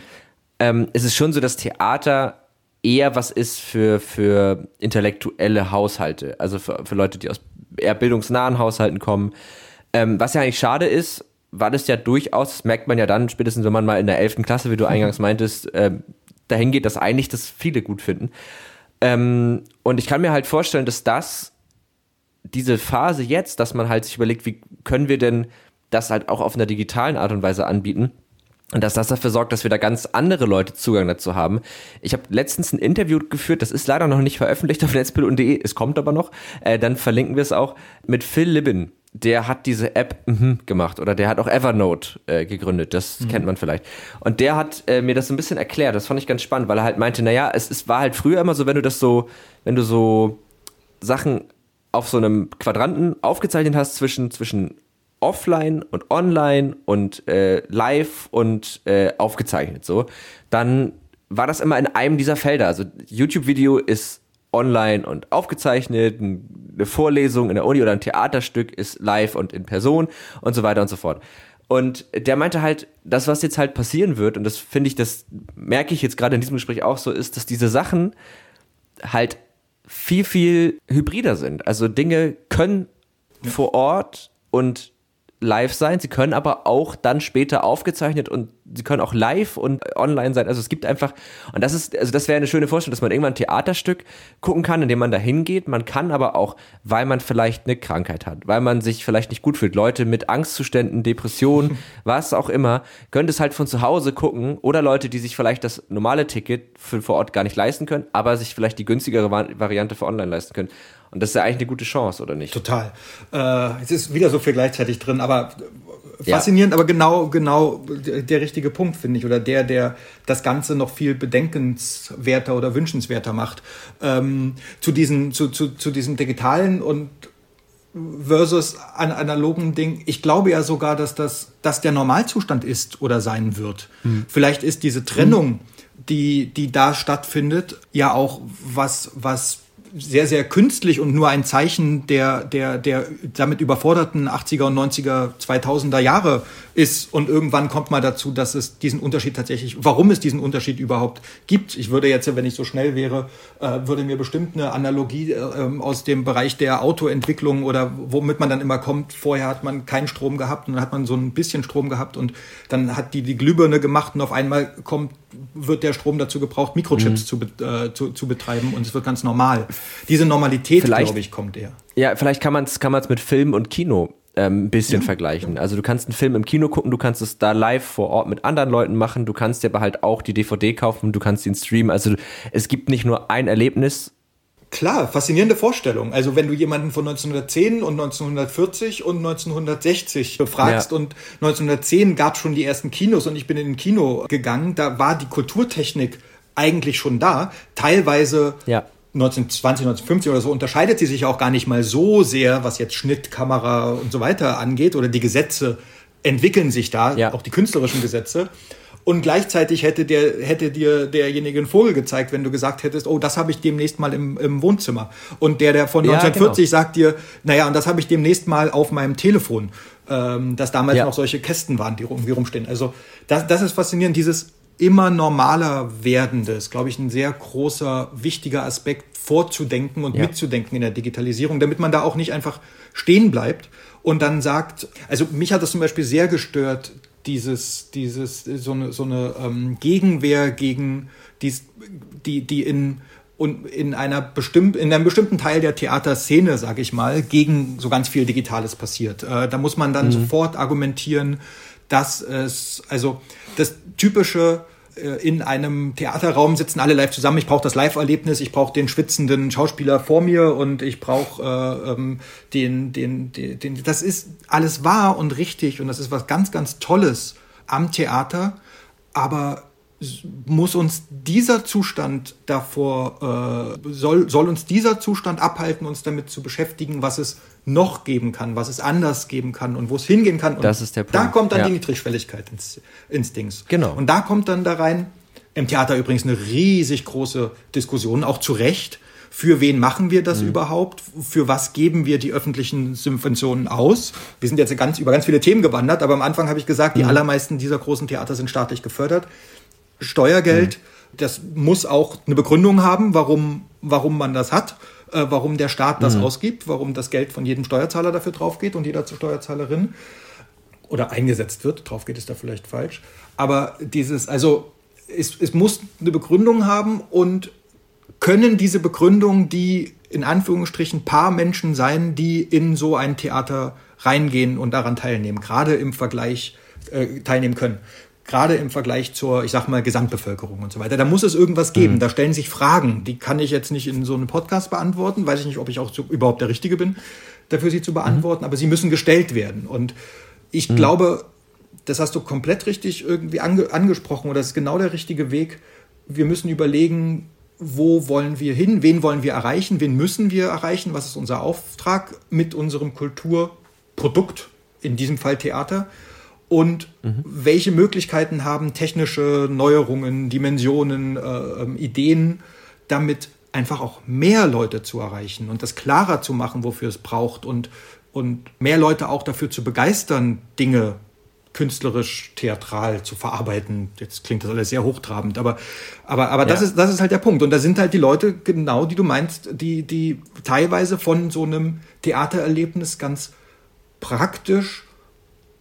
ähm, es ist schon so, dass Theater eher was ist für, für intellektuelle Haushalte, also für, für Leute, die aus eher bildungsnahen Haushalten kommen. Ähm, was ja eigentlich schade ist, war das ja durchaus, das merkt man ja dann, spätestens wenn man mal in der 11. Klasse, wie du eingangs meintest, äh, dahin geht, dass eigentlich das viele gut finden. Ähm, und ich kann mir halt vorstellen, dass das, diese Phase jetzt, dass man halt sich überlegt, wie können wir denn das halt auch auf einer digitalen Art und Weise anbieten, und dass das dafür sorgt, dass wir da ganz andere Leute Zugang dazu haben. Ich habe letztens ein Interview geführt, das ist leider noch nicht veröffentlicht auf netzbild.de, es kommt aber noch. Äh, dann verlinken wir es auch mit Phil Libin der hat diese App mhm, gemacht oder der hat auch Evernote äh, gegründet, das mhm. kennt man vielleicht. Und der hat äh, mir das so ein bisschen erklärt, das fand ich ganz spannend, weil er halt meinte, naja, es, es war halt früher immer so, wenn du das so, wenn du so Sachen auf so einem Quadranten aufgezeichnet hast zwischen, zwischen offline und online und äh, live und äh, aufgezeichnet so, dann war das immer in einem dieser Felder. Also YouTube-Video ist online und aufgezeichnet, eine Vorlesung in der Uni oder ein Theaterstück ist live und in Person und so weiter und so fort. Und der meinte halt, das, was jetzt halt passieren wird, und das finde ich, das merke ich jetzt gerade in diesem Gespräch auch so, ist, dass diese Sachen halt viel, viel hybrider sind. Also Dinge können vor Ort und live sein, sie können aber auch dann später aufgezeichnet und sie können auch live und online sein. Also es gibt einfach, und das ist, also das wäre eine schöne Vorstellung, dass man irgendwann ein Theaterstück gucken kann, in dem man da hingeht. Man kann aber auch, weil man vielleicht eine Krankheit hat, weil man sich vielleicht nicht gut fühlt, Leute mit Angstzuständen, Depressionen, was auch immer, können das halt von zu Hause gucken oder Leute, die sich vielleicht das normale Ticket für vor Ort gar nicht leisten können, aber sich vielleicht die günstigere Variante für online leisten können. Und das ist ja eigentlich eine gute Chance, oder nicht? Total. Äh, es ist wieder so viel gleichzeitig drin, aber faszinierend, ja. aber genau, genau der richtige Punkt, finde ich, oder der, der das Ganze noch viel bedenkenswerter oder wünschenswerter macht. Ähm, zu, diesen, zu, zu, zu diesem digitalen und versus an analogen Ding. Ich glaube ja sogar, dass das dass der Normalzustand ist oder sein wird. Hm. Vielleicht ist diese Trennung, hm. die, die da stattfindet, ja auch was, was sehr, sehr künstlich und nur ein Zeichen der, der, der damit überforderten 80er und 90er, 2000er Jahre ist. Und irgendwann kommt mal dazu, dass es diesen Unterschied tatsächlich, warum es diesen Unterschied überhaupt gibt. Ich würde jetzt, wenn ich so schnell wäre, äh, würde mir bestimmt eine Analogie äh, ähm, aus dem Bereich der Autoentwicklung oder womit man dann immer kommt. Vorher hat man keinen Strom gehabt und dann hat man so ein bisschen Strom gehabt und dann hat die die Glühbirne gemacht und auf einmal kommt wird der Strom dazu gebraucht, Mikrochips mhm. zu, äh, zu, zu betreiben und es wird ganz normal. Diese Normalität, glaube ich, kommt eher. Ja, vielleicht kann man es kann man's mit Film und Kino ähm, ein bisschen ja. vergleichen. Also du kannst einen Film im Kino gucken, du kannst es da live vor Ort mit anderen Leuten machen, du kannst dir aber halt auch die DVD kaufen, du kannst ihn streamen. Also es gibt nicht nur ein Erlebnis, Klar, faszinierende Vorstellung. Also wenn du jemanden von 1910 und 1940 und 1960 befragst ja. und 1910 gab es schon die ersten Kinos und ich bin in ein Kino gegangen, da war die Kulturtechnik eigentlich schon da. Teilweise ja. 1920, 1950 oder so unterscheidet sie sich auch gar nicht mal so sehr, was jetzt Schnitt, Kamera und so weiter angeht oder die Gesetze entwickeln sich da, ja. auch die künstlerischen Gesetze. Und gleichzeitig hätte, der, hätte dir derjenige einen Vogel gezeigt, wenn du gesagt hättest, oh, das habe ich demnächst mal im, im Wohnzimmer. Und der, der von 1940 ja, genau. sagt dir, naja, und das habe ich demnächst mal auf meinem Telefon, ähm, dass damals ja. noch solche Kästen waren, die irgendwie rumstehen. Also das, das ist faszinierend, dieses immer normaler werdende ist, glaube ich, ein sehr großer, wichtiger Aspekt, vorzudenken und ja. mitzudenken in der Digitalisierung, damit man da auch nicht einfach stehen bleibt und dann sagt, also mich hat das zum Beispiel sehr gestört, dieses, dieses, so eine, so eine ähm, Gegenwehr gegen dies, die, die in und in einer bestimmten, in einem bestimmten Teil der Theaterszene, sage ich mal, gegen so ganz viel Digitales passiert. Äh, da muss man dann mhm. sofort argumentieren, dass es, also das typische in einem Theaterraum sitzen alle live zusammen. Ich brauche das Live-Erlebnis, ich brauche den schwitzenden Schauspieler vor mir und ich brauche äh, ähm, den, den, den, den. Das ist alles wahr und richtig und das ist was ganz, ganz Tolles am Theater. Aber muss uns dieser Zustand davor, äh, soll, soll uns dieser Zustand abhalten, uns damit zu beschäftigen, was es noch geben kann, was es anders geben kann und wo es hingehen kann. Und das ist der Punkt. Da kommt dann ja. die Niedrigschwelligkeit ins, ins Dings. Genau. Und da kommt dann da rein, im Theater übrigens eine riesig große Diskussion, auch zu Recht. Für wen machen wir das mhm. überhaupt? Für was geben wir die öffentlichen Subventionen aus? Wir sind jetzt ganz, über ganz viele Themen gewandert, aber am Anfang habe ich gesagt, die mhm. allermeisten dieser großen Theater sind staatlich gefördert. Steuergeld, mhm. das muss auch eine Begründung haben, warum, warum man das hat, äh, warum der Staat das mhm. ausgibt, warum das Geld von jedem Steuerzahler dafür drauf geht und jeder zur Steuerzahlerin oder eingesetzt wird. Drauf geht es da vielleicht falsch. Aber dieses, also es, es muss eine Begründung haben und können diese Begründung die in Anführungsstrichen paar Menschen sein, die in so ein Theater reingehen und daran teilnehmen, gerade im Vergleich äh, teilnehmen können. Gerade im Vergleich zur, ich sag mal, Gesamtbevölkerung und so weiter. Da muss es irgendwas geben. Mhm. Da stellen sich Fragen, die kann ich jetzt nicht in so einem Podcast beantworten. Weiß ich nicht, ob ich auch zu, überhaupt der Richtige bin, dafür sie zu beantworten, mhm. aber sie müssen gestellt werden. Und ich mhm. glaube, das hast du komplett richtig irgendwie ange angesprochen oder das ist genau der richtige Weg. Wir müssen überlegen, wo wollen wir hin, wen wollen wir erreichen, wen müssen wir erreichen, was ist unser Auftrag mit unserem Kulturprodukt, in diesem Fall Theater, und mhm. welche Möglichkeiten haben technische Neuerungen, Dimensionen, äh, ähm, Ideen, damit einfach auch mehr Leute zu erreichen und das klarer zu machen, wofür es braucht und, und mehr Leute auch dafür zu begeistern, Dinge künstlerisch, theatral zu verarbeiten. Jetzt klingt das alles sehr hochtrabend, aber, aber, aber das, ist, das ist halt der Punkt. Und da sind halt die Leute, genau die du meinst, die, die teilweise von so einem Theatererlebnis ganz praktisch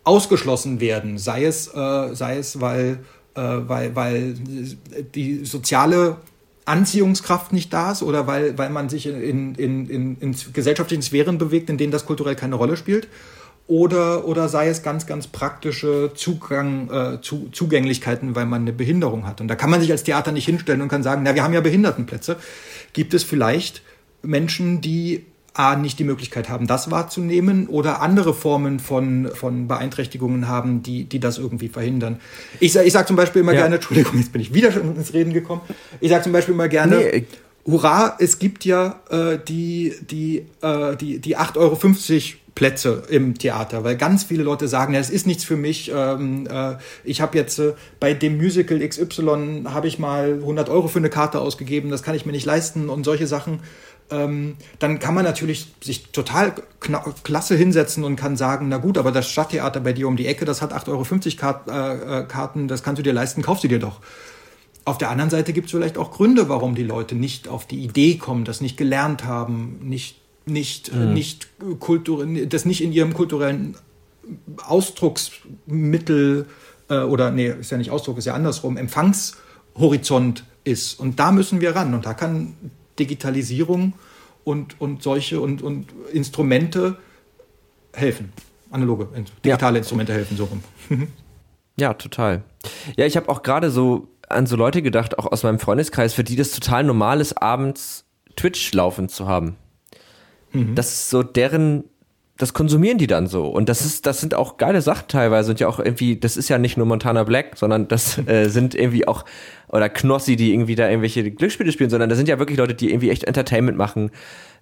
ausgeschlossen werden. Sei es, äh, sei es weil, äh, weil, weil die soziale Anziehungskraft nicht da ist oder weil, weil man sich in, in, in, in gesellschaftlichen Sphären bewegt, in denen das kulturell keine Rolle spielt oder, oder sei es ganz, ganz praktische Zugang, äh, zu, Zugänglichkeiten, weil man eine Behinderung hat. Und da kann man sich als Theater nicht hinstellen und kann sagen, na, wir haben ja Behindertenplätze. Gibt es vielleicht Menschen, die A, nicht die Möglichkeit haben, das wahrzunehmen oder andere Formen von, von Beeinträchtigungen haben, die, die das irgendwie verhindern. Ich, ich sage zum Beispiel immer ja. gerne, Entschuldigung, jetzt bin ich wieder schon ins Reden gekommen. Ich sage zum Beispiel immer gerne, nee. Hurra, es gibt ja äh, die, die, äh, die, die 8,50 Euro Plätze im Theater, weil ganz viele Leute sagen, ja, das ist nichts für mich. Ähm, äh, ich habe jetzt äh, bei dem Musical XY habe ich mal 100 Euro für eine Karte ausgegeben, das kann ich mir nicht leisten und solche Sachen. Ähm, dann kann man natürlich sich total klasse hinsetzen und kann sagen, na gut, aber das Stadttheater bei dir um die Ecke, das hat 8,50 Euro äh, äh, Karten, das kannst du dir leisten, kauf sie dir doch. Auf der anderen Seite gibt es vielleicht auch Gründe, warum die Leute nicht auf die Idee kommen, das nicht gelernt haben, nicht nicht, mhm. nicht kulturell, das nicht in ihrem kulturellen Ausdrucksmittel äh, oder nee, ist ja nicht Ausdruck, ist ja andersrum, Empfangshorizont ist. Und da müssen wir ran. Und da kann Digitalisierung und, und solche und, und Instrumente helfen. Analoge, digitale ja. Instrumente helfen so rum. ja, total. Ja, ich habe auch gerade so an so Leute gedacht, auch aus meinem Freundeskreis, für die das total normal ist, abends Twitch laufen zu haben. Mhm. Das ist so deren, das konsumieren die dann so. Und das ist, das sind auch geile Sachen teilweise. Und ja auch irgendwie, das ist ja nicht nur Montana Black, sondern das äh, sind irgendwie auch, oder Knossi, die irgendwie da irgendwelche Glücksspiele spielen, sondern das sind ja wirklich Leute, die irgendwie echt Entertainment machen.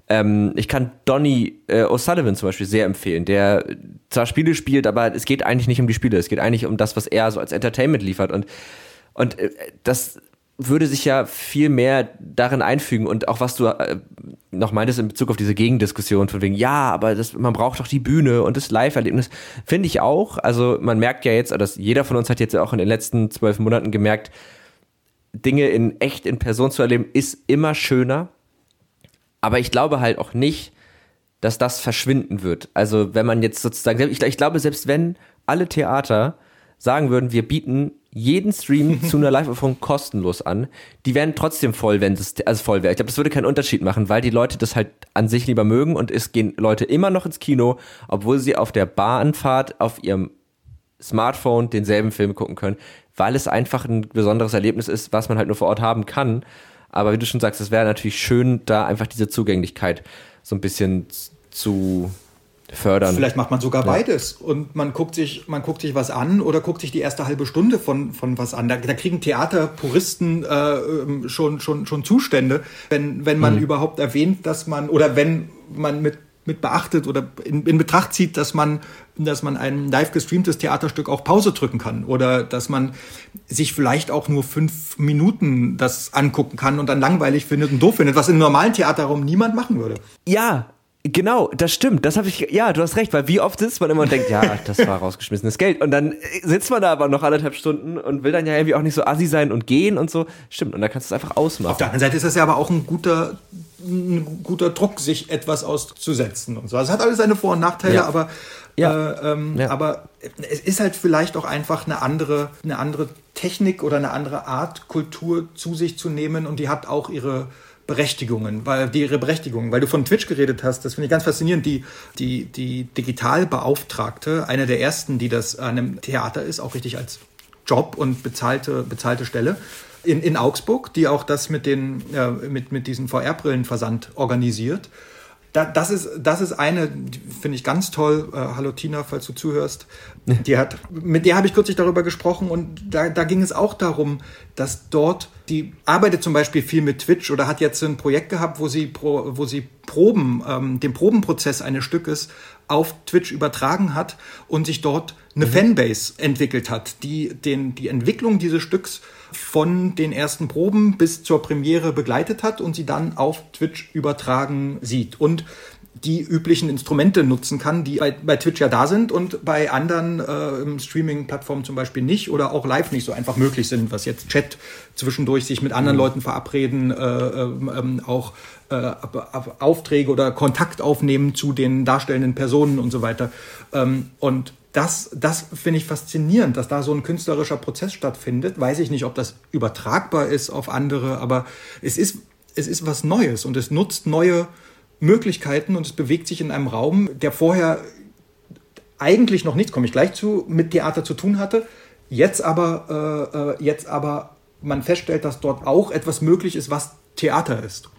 Ähm, ich kann Donny äh, O'Sullivan zum Beispiel sehr empfehlen, der zwar Spiele spielt, aber es geht eigentlich nicht um die Spiele, es geht eigentlich um das, was er so als Entertainment liefert. Und, und äh, das würde sich ja viel mehr darin einfügen und auch was du äh, noch meintest in Bezug auf diese Gegendiskussion von wegen, ja, aber das, man braucht doch die Bühne und das Live-Erlebnis, finde ich auch. Also man merkt ja jetzt, dass jeder von uns hat jetzt auch in den letzten zwölf Monaten gemerkt, Dinge in echt in Person zu erleben, ist immer schöner. Aber ich glaube halt auch nicht, dass das verschwinden wird. Also wenn man jetzt sozusagen, ich, ich glaube, selbst wenn alle Theater sagen würden, wir bieten jeden Stream zu einer Live-Aufführung kostenlos an. Die wären trotzdem voll, wenn es also voll wäre. Ich glaube, das würde keinen Unterschied machen, weil die Leute das halt an sich lieber mögen und es gehen Leute immer noch ins Kino, obwohl sie auf der Bahnfahrt auf ihrem Smartphone denselben Film gucken können, weil es einfach ein besonderes Erlebnis ist, was man halt nur vor Ort haben kann. Aber wie du schon sagst, es wäre natürlich schön, da einfach diese Zugänglichkeit so ein bisschen zu fördern. Vielleicht macht man sogar ja. beides und man guckt sich, man guckt sich was an oder guckt sich die erste halbe Stunde von, von was an. Da, da kriegen Theaterpuristen äh, ähm, schon, schon, schon Zustände, wenn, wenn man mhm. überhaupt erwähnt, dass man oder wenn man mit mit beachtet oder in, in, Betracht zieht, dass man, dass man ein live gestreamtes Theaterstück auch Pause drücken kann oder dass man sich vielleicht auch nur fünf Minuten das angucken kann und dann langweilig findet und doof findet, was im normalen Theaterraum niemand machen würde. Ja, Genau, das stimmt. Das habe ich. Ja, du hast recht, weil wie oft sitzt man immer und denkt, ja, das war rausgeschmissenes Geld. Und dann sitzt man da aber noch anderthalb Stunden und will dann ja irgendwie auch nicht so assi sein und gehen und so. Stimmt. Und dann kannst du es einfach ausmachen. Auf der anderen Seite ist das ja aber auch ein guter, ein guter Druck, sich etwas auszusetzen und so. Also es hat alles seine Vor- und Nachteile, ja. aber ja. Äh, ähm, ja. aber es ist halt vielleicht auch einfach eine andere, eine andere Technik oder eine andere Art, Kultur zu sich zu nehmen und die hat auch ihre Berechtigungen, weil die ihre Berechtigungen, weil du von Twitch geredet hast, das finde ich ganz faszinierend. Die, die, die Digitalbeauftragte, eine der ersten, die das an einem Theater ist, auch richtig als Job und bezahlte, bezahlte Stelle, in, in Augsburg, die auch das mit, den, äh, mit, mit diesen VR-Brillenversand organisiert da, das, ist, das ist eine, finde ich ganz toll. Äh, hallo Tina, falls du zuhörst. Die hat, mit der habe ich kürzlich darüber gesprochen und da, da ging es auch darum, dass dort, die arbeitet zum Beispiel viel mit Twitch oder hat jetzt ein Projekt gehabt, wo sie, pro, wo sie Proben, ähm, den Probenprozess eines Stückes auf Twitch übertragen hat und sich dort eine mhm. Fanbase entwickelt hat, die den, die Entwicklung dieses Stücks von den ersten Proben bis zur Premiere begleitet hat und sie dann auf Twitch übertragen sieht und die üblichen Instrumente nutzen kann, die bei, bei Twitch ja da sind und bei anderen äh, Streaming-Plattformen zum Beispiel nicht oder auch live nicht so einfach möglich sind, was jetzt Chat zwischendurch sich mit anderen mhm. Leuten verabreden, äh, äh, auch äh, Aufträge oder Kontakt aufnehmen zu den darstellenden Personen und so weiter. Ähm, und das, das finde ich faszinierend, dass da so ein künstlerischer Prozess stattfindet. Weiß ich nicht, ob das übertragbar ist auf andere, aber es ist, es ist was Neues und es nutzt neue Möglichkeiten und es bewegt sich in einem Raum, der vorher eigentlich noch nichts, komme ich gleich zu, mit Theater zu tun hatte. Jetzt aber, äh, äh jetzt aber man feststellt, dass dort auch etwas möglich ist, was Theater ist.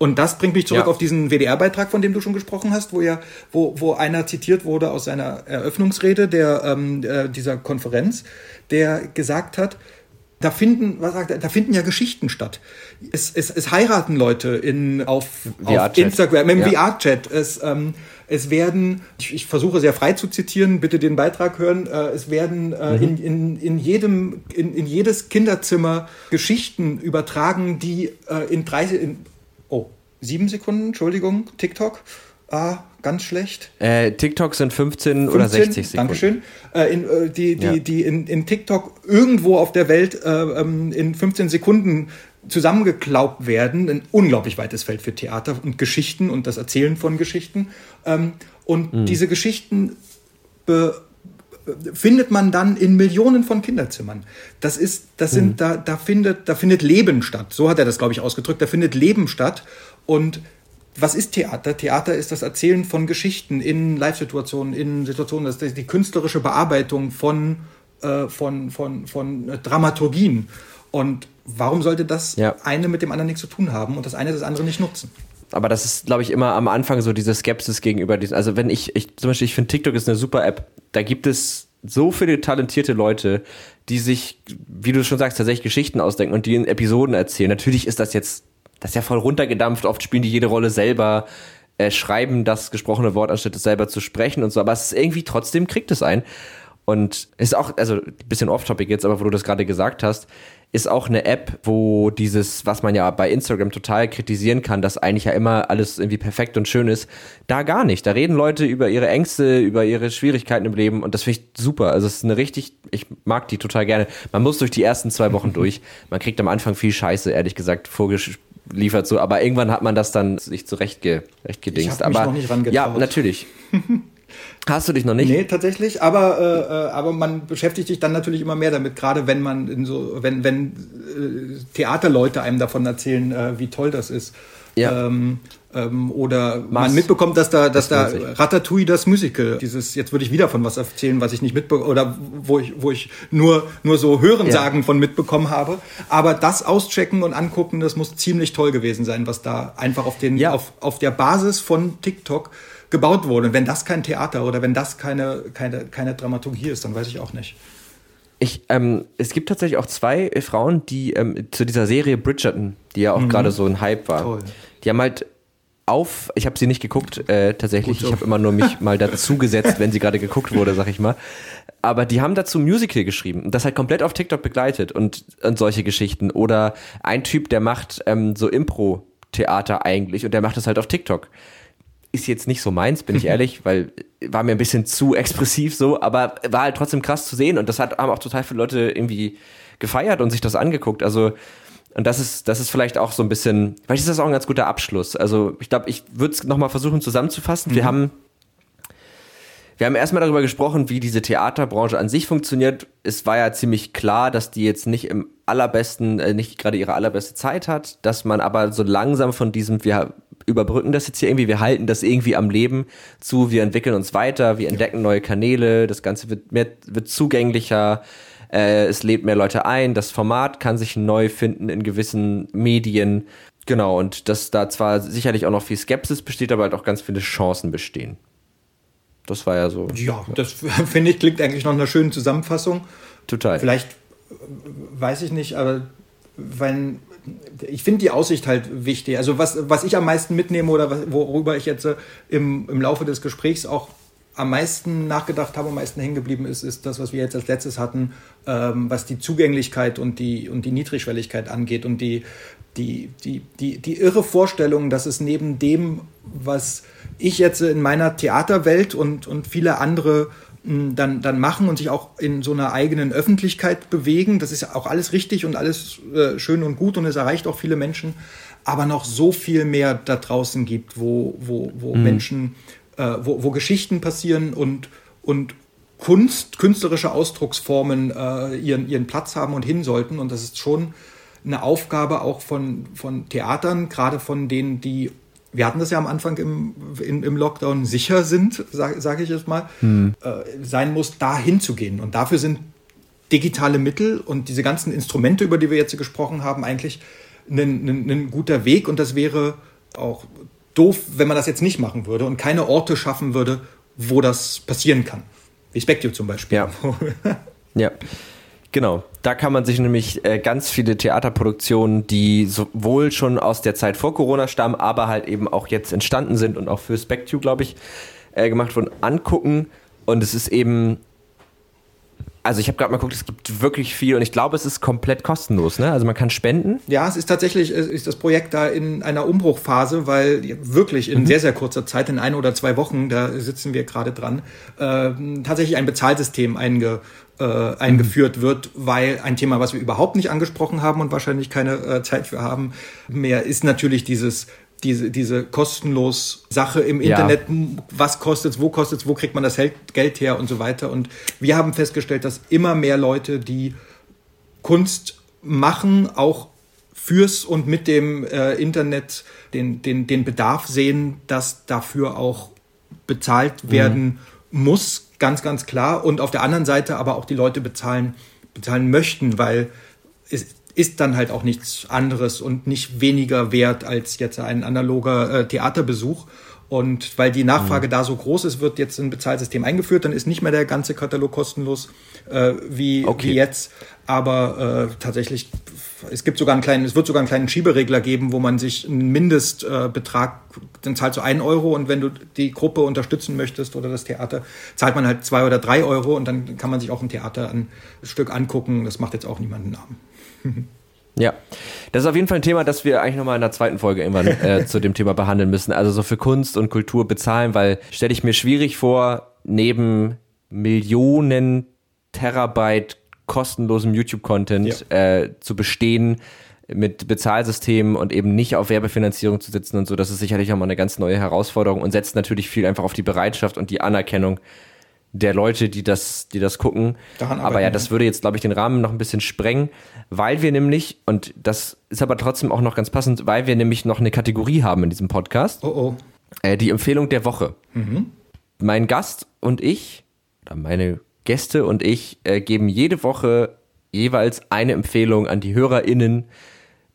Und das bringt mich zurück ja. auf diesen WDR-Beitrag, von dem du schon gesprochen hast, wo ja, wo, wo einer zitiert wurde aus seiner Eröffnungsrede der, ähm, äh, dieser Konferenz, der gesagt hat, da finden, was sagt er, da finden ja Geschichten statt. Es, es, es heiraten Leute in, auf, auf Instagram, im ja. VR-Chat. Es, ähm, es werden, ich, ich, versuche sehr frei zu zitieren, bitte den Beitrag hören, äh, es werden äh, mhm. in, in, in jedem, in, in jedes Kinderzimmer Geschichten übertragen, die äh, in 30, in, sieben Sekunden, Entschuldigung, TikTok. Ah, ganz schlecht. Äh, TikTok sind 15, 15 oder 60 Sekunden. Dankeschön. Äh, in, äh, die die, ja. die in, in TikTok irgendwo auf der Welt äh, ähm, in 15 Sekunden zusammengeklaubt werden. Ein unglaublich weites Feld für Theater und Geschichten und das Erzählen von Geschichten. Ähm, und mhm. diese Geschichten be findet man dann in Millionen von Kinderzimmern. Das ist, das sind, mhm. da, da findet, da findet Leben statt. So hat er das, glaube ich, ausgedrückt. Da findet Leben statt. Und was ist Theater? Theater ist das Erzählen von Geschichten in Live-Situationen, in Situationen, das ist die künstlerische Bearbeitung von, äh, von, von, von Dramaturgien. Und warum sollte das ja. eine mit dem anderen nichts zu tun haben und das eine das andere nicht nutzen? Aber das ist, glaube ich, immer am Anfang so diese Skepsis gegenüber diesen. Also wenn ich, ich zum Beispiel, ich finde TikTok ist eine super App. Da gibt es so viele talentierte Leute, die sich, wie du schon sagst, tatsächlich Geschichten ausdenken und die in Episoden erzählen. Natürlich ist das jetzt, das ist ja voll runtergedampft. Oft spielen die jede Rolle selber, äh, schreiben das gesprochene Wort, anstatt es selber zu sprechen und so. Aber es ist irgendwie trotzdem kriegt es ein. Und ist auch, also ein bisschen off-topic jetzt, aber wo du das gerade gesagt hast, ist auch eine App, wo dieses, was man ja bei Instagram total kritisieren kann, dass eigentlich ja immer alles irgendwie perfekt und schön ist, da gar nicht. Da reden Leute über ihre Ängste, über ihre Schwierigkeiten im Leben und das finde ich super. Also es ist eine richtig, ich mag die total gerne. Man muss durch die ersten zwei Wochen durch. Man kriegt am Anfang viel Scheiße, ehrlich gesagt, vorgeliefert so, aber irgendwann hat man das dann sich zurecht, ge, recht. Ich mich aber noch nicht ja, natürlich. Hast du dich noch nicht? Nee, tatsächlich, aber, äh, äh, aber man beschäftigt sich dann natürlich immer mehr damit, gerade wenn man in so, wenn, wenn äh, Theaterleute einem davon erzählen, äh, wie toll das ist. Ja. Ähm, ähm, oder Mars. man mitbekommt, dass da, dass das da Ratatouille das Musical, dieses, jetzt würde ich wieder von was erzählen, was ich nicht mitbekomme, oder wo ich, wo ich nur, nur so Hörensagen ja. von mitbekommen habe. Aber das auschecken und angucken, das muss ziemlich toll gewesen sein, was da einfach auf den, ja. auf, auf der Basis von TikTok gebaut wurde. Und wenn das kein Theater oder wenn das keine, keine, keine Dramaturgie ist, dann weiß ich auch nicht. Ich, ähm, es gibt tatsächlich auch zwei Frauen, die ähm, zu dieser Serie Bridgerton, die ja auch mhm. gerade so ein Hype war, Toll. die haben halt auf, ich habe sie nicht geguckt, äh, tatsächlich. So. Ich habe immer nur mich mal dazu gesetzt, wenn sie gerade geguckt wurde, sag ich mal. Aber die haben dazu Musical geschrieben und das halt komplett auf TikTok begleitet und, und solche Geschichten. Oder ein Typ, der macht ähm, so Impro-Theater eigentlich und der macht das halt auf TikTok. Ist jetzt nicht so meins, bin ich ehrlich, weil war mir ein bisschen zu expressiv so, aber war halt trotzdem krass zu sehen und das hat, haben auch total viele Leute irgendwie gefeiert und sich das angeguckt. Also und das ist, das ist vielleicht auch so ein bisschen, vielleicht ist das auch ein ganz guter Abschluss. Also ich glaube, ich würde es nochmal versuchen zusammenzufassen. Mhm. Wir haben wir haben erstmal darüber gesprochen, wie diese Theaterbranche an sich funktioniert. Es war ja ziemlich klar, dass die jetzt nicht im allerbesten, äh, nicht gerade ihre allerbeste Zeit hat, dass man aber so langsam von diesem, wir überbrücken das jetzt hier irgendwie, wir halten das irgendwie am Leben zu, wir entwickeln uns weiter, wir entdecken neue Kanäle, das Ganze wird mehr, wird zugänglicher, äh, es lädt mehr Leute ein, das Format kann sich neu finden in gewissen Medien. Genau, und dass da zwar sicherlich auch noch viel Skepsis besteht, aber halt auch ganz viele Chancen bestehen. Das war ja so. Ja, das finde ich klingt eigentlich noch einer schönen Zusammenfassung. Total. Vielleicht weiß ich nicht, aber wenn ich finde die Aussicht halt wichtig. Also was, was ich am meisten mitnehme oder worüber ich jetzt im, im Laufe des Gesprächs auch am meisten nachgedacht habe, am meisten hängen geblieben ist, ist das, was wir jetzt als letztes hatten, ähm, was die Zugänglichkeit und die, und die Niedrigschwelligkeit angeht und die, die, die, die, die irre Vorstellung, dass es neben dem, was ich jetzt in meiner Theaterwelt und, und viele andere dann, dann machen und sich auch in so einer eigenen Öffentlichkeit bewegen, das ist ja auch alles richtig und alles äh, schön und gut und es erreicht auch viele Menschen, aber noch so viel mehr da draußen gibt, wo, wo, wo mhm. Menschen äh, wo, wo Geschichten passieren und, und Kunst, künstlerische Ausdrucksformen äh, ihren, ihren Platz haben und hin sollten. Und das ist schon eine Aufgabe auch von, von Theatern, gerade von denen, die, wir hatten das ja am Anfang im, in, im Lockdown, sicher sind, sage sag ich jetzt mal, hm. äh, sein muss, da hinzugehen. Und dafür sind digitale Mittel und diese ganzen Instrumente, über die wir jetzt gesprochen haben, eigentlich ein, ein, ein guter Weg. Und das wäre auch doof, wenn man das jetzt nicht machen würde und keine Orte schaffen würde, wo das passieren kann. Wie Spectio zum Beispiel. Ja. ja. Genau, da kann man sich nämlich äh, ganz viele Theaterproduktionen, die sowohl schon aus der Zeit vor Corona stammen, aber halt eben auch jetzt entstanden sind und auch für Spectio, glaube ich, äh, gemacht wurden, angucken. Und es ist eben also ich habe gerade mal geguckt, es gibt wirklich viel und ich glaube, es ist komplett kostenlos. Ne? Also man kann spenden. Ja, es ist tatsächlich ist das Projekt da in einer Umbruchphase, weil wirklich in mhm. sehr, sehr kurzer Zeit, in ein oder zwei Wochen, da sitzen wir gerade dran, äh, tatsächlich ein Bezahlsystem einge, äh, eingeführt mhm. wird, weil ein Thema, was wir überhaupt nicht angesprochen haben und wahrscheinlich keine äh, Zeit für haben mehr, ist natürlich dieses diese, diese kostenlos Sache im Internet, ja. was kostet es, wo kostet es, wo kriegt man das Geld her und so weiter. Und wir haben festgestellt, dass immer mehr Leute, die Kunst machen, auch fürs und mit dem äh, Internet den, den, den Bedarf sehen, dass dafür auch bezahlt werden mhm. muss, ganz, ganz klar. Und auf der anderen Seite aber auch die Leute bezahlen, bezahlen möchten, weil es, ist dann halt auch nichts anderes und nicht weniger wert als jetzt ein analoger äh, Theaterbesuch. Und weil die Nachfrage mhm. da so groß ist, wird jetzt ein Bezahlsystem eingeführt. Dann ist nicht mehr der ganze Katalog kostenlos äh, wie, okay. wie jetzt. Aber äh, tatsächlich, es gibt sogar einen kleinen, es wird sogar einen kleinen Schieberegler geben, wo man sich einen Mindestbetrag, dann zahlst du einen Euro und wenn du die Gruppe unterstützen möchtest oder das Theater, zahlt man halt zwei oder drei Euro und dann kann man sich auch ein Theater ein Stück angucken. Das macht jetzt auch niemanden Namen. Ja, das ist auf jeden Fall ein Thema, das wir eigentlich nochmal in der zweiten Folge irgendwann äh, zu dem Thema behandeln müssen. Also so für Kunst und Kultur bezahlen, weil stelle ich mir schwierig vor, neben Millionen Terabyte kostenlosem YouTube-Content ja. äh, zu bestehen mit Bezahlsystemen und eben nicht auf Werbefinanzierung zu sitzen und so. Das ist sicherlich auch mal eine ganz neue Herausforderung und setzt natürlich viel einfach auf die Bereitschaft und die Anerkennung der Leute, die das, die das gucken. aber ja, das würde jetzt, glaube ich, den Rahmen noch ein bisschen sprengen, weil wir nämlich, und das ist aber trotzdem auch noch ganz passend, weil wir nämlich noch eine Kategorie haben in diesem Podcast. Oh oh. Äh, die Empfehlung der Woche. Mhm. Mein Gast und ich, oder meine Gäste und ich, äh, geben jede Woche jeweils eine Empfehlung an die HörerInnen.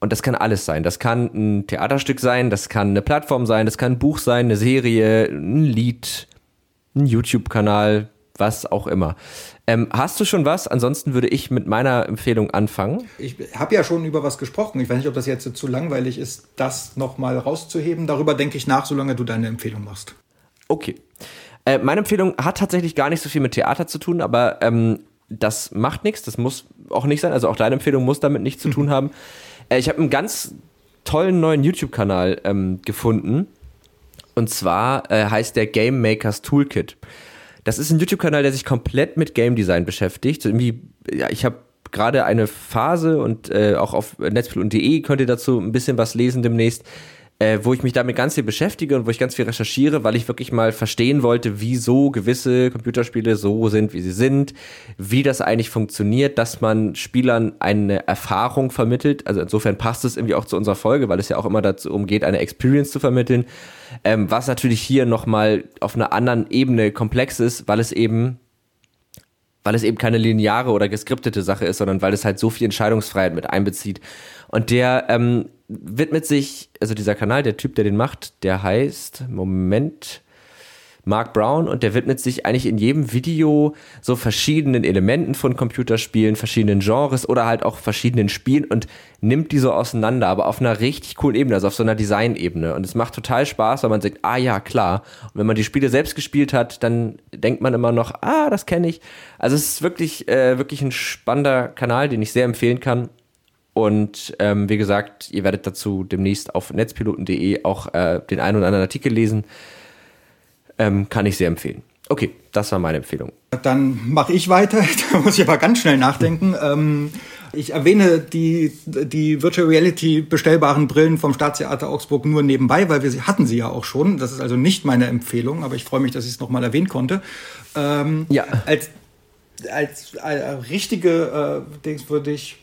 Und das kann alles sein. Das kann ein Theaterstück sein, das kann eine Plattform sein, das kann ein Buch sein, eine Serie, ein Lied, ein YouTube-Kanal, was auch immer. Ähm, hast du schon was? Ansonsten würde ich mit meiner Empfehlung anfangen. Ich habe ja schon über was gesprochen. Ich weiß nicht, ob das jetzt zu langweilig ist, das nochmal rauszuheben. Darüber denke ich nach, solange du deine Empfehlung machst. Okay. Äh, meine Empfehlung hat tatsächlich gar nicht so viel mit Theater zu tun, aber ähm, das macht nichts. Das muss auch nicht sein. Also auch deine Empfehlung muss damit nichts zu tun haben. Äh, ich habe einen ganz tollen neuen YouTube-Kanal ähm, gefunden. Und zwar äh, heißt der Game Makers Toolkit. Das ist ein YouTube-Kanal, der sich komplett mit Game Design beschäftigt. So irgendwie, ja, ich habe gerade eine Phase und äh, auch auf netzpil.de könnt ihr dazu ein bisschen was lesen demnächst, äh, wo ich mich damit ganz viel beschäftige und wo ich ganz viel recherchiere, weil ich wirklich mal verstehen wollte, wieso gewisse Computerspiele so sind, wie sie sind, wie das eigentlich funktioniert, dass man Spielern eine Erfahrung vermittelt. Also insofern passt es irgendwie auch zu unserer Folge, weil es ja auch immer dazu umgeht, eine Experience zu vermitteln. Ähm, was natürlich hier nochmal auf einer anderen Ebene komplex ist, weil es eben weil es eben keine lineare oder geskriptete Sache ist, sondern weil es halt so viel Entscheidungsfreiheit mit einbezieht. Und der ähm, widmet sich, also dieser Kanal, der Typ, der den macht, der heißt, Moment, Mark Brown und der widmet sich eigentlich in jedem Video so verschiedenen Elementen von Computerspielen, verschiedenen Genres oder halt auch verschiedenen Spielen und nimmt die so auseinander, aber auf einer richtig coolen Ebene, also auf so einer Design-Ebene. Und es macht total Spaß, weil man sagt, ah ja, klar. Und wenn man die Spiele selbst gespielt hat, dann denkt man immer noch, ah, das kenne ich. Also es ist wirklich, äh, wirklich ein spannender Kanal, den ich sehr empfehlen kann. Und ähm, wie gesagt, ihr werdet dazu demnächst auf netzpiloten.de auch äh, den einen oder anderen Artikel lesen. Ähm, kann ich sehr empfehlen. Okay, das war meine Empfehlung. Dann mache ich weiter. Da muss ich aber ganz schnell nachdenken. Ähm, ich erwähne die, die Virtual Reality bestellbaren Brillen vom Staatstheater Augsburg nur nebenbei, weil wir sie hatten sie ja auch schon. Das ist also nicht meine Empfehlung, aber ich freue mich, dass ich es nochmal erwähnen konnte. Ähm, ja. Als, als, als richtige äh, Dings würde ich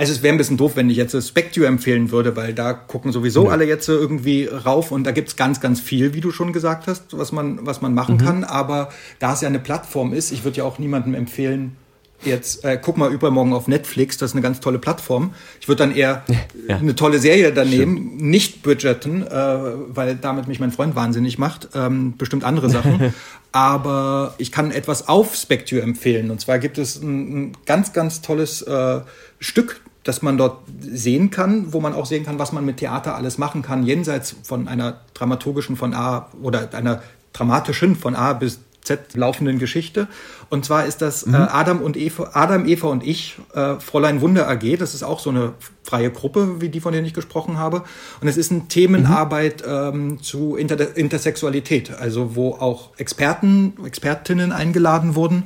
also es wäre ein bisschen doof, wenn ich jetzt Spectue empfehlen würde, weil da gucken sowieso ja. alle jetzt irgendwie rauf und da gibt's ganz, ganz viel, wie du schon gesagt hast, was man, was man machen mhm. kann. Aber da es ja eine Plattform ist, ich würde ja auch niemandem empfehlen, jetzt, äh, guck mal übermorgen auf Netflix, das ist eine ganz tolle Plattform. Ich würde dann eher ja. eine tolle Serie daneben, Stimmt. nicht budgeten, äh, weil damit mich mein Freund wahnsinnig macht. Ähm, bestimmt andere Sachen. Aber ich kann etwas auf Spectue empfehlen. Und zwar gibt es ein, ein ganz, ganz tolles äh, Stück das man dort sehen kann, wo man auch sehen kann, was man mit Theater alles machen kann, jenseits von einer dramaturgischen von A oder einer dramatischen von A bis Z laufenden Geschichte. Und zwar ist das mhm. äh, Adam und Eva, Adam, Eva und ich, äh, Fräulein Wunder AG. Das ist auch so eine freie Gruppe, wie die, von denen ich gesprochen habe. Und es ist eine Themenarbeit mhm. ähm, zu Inter Intersexualität, also wo auch Experten, Expertinnen eingeladen wurden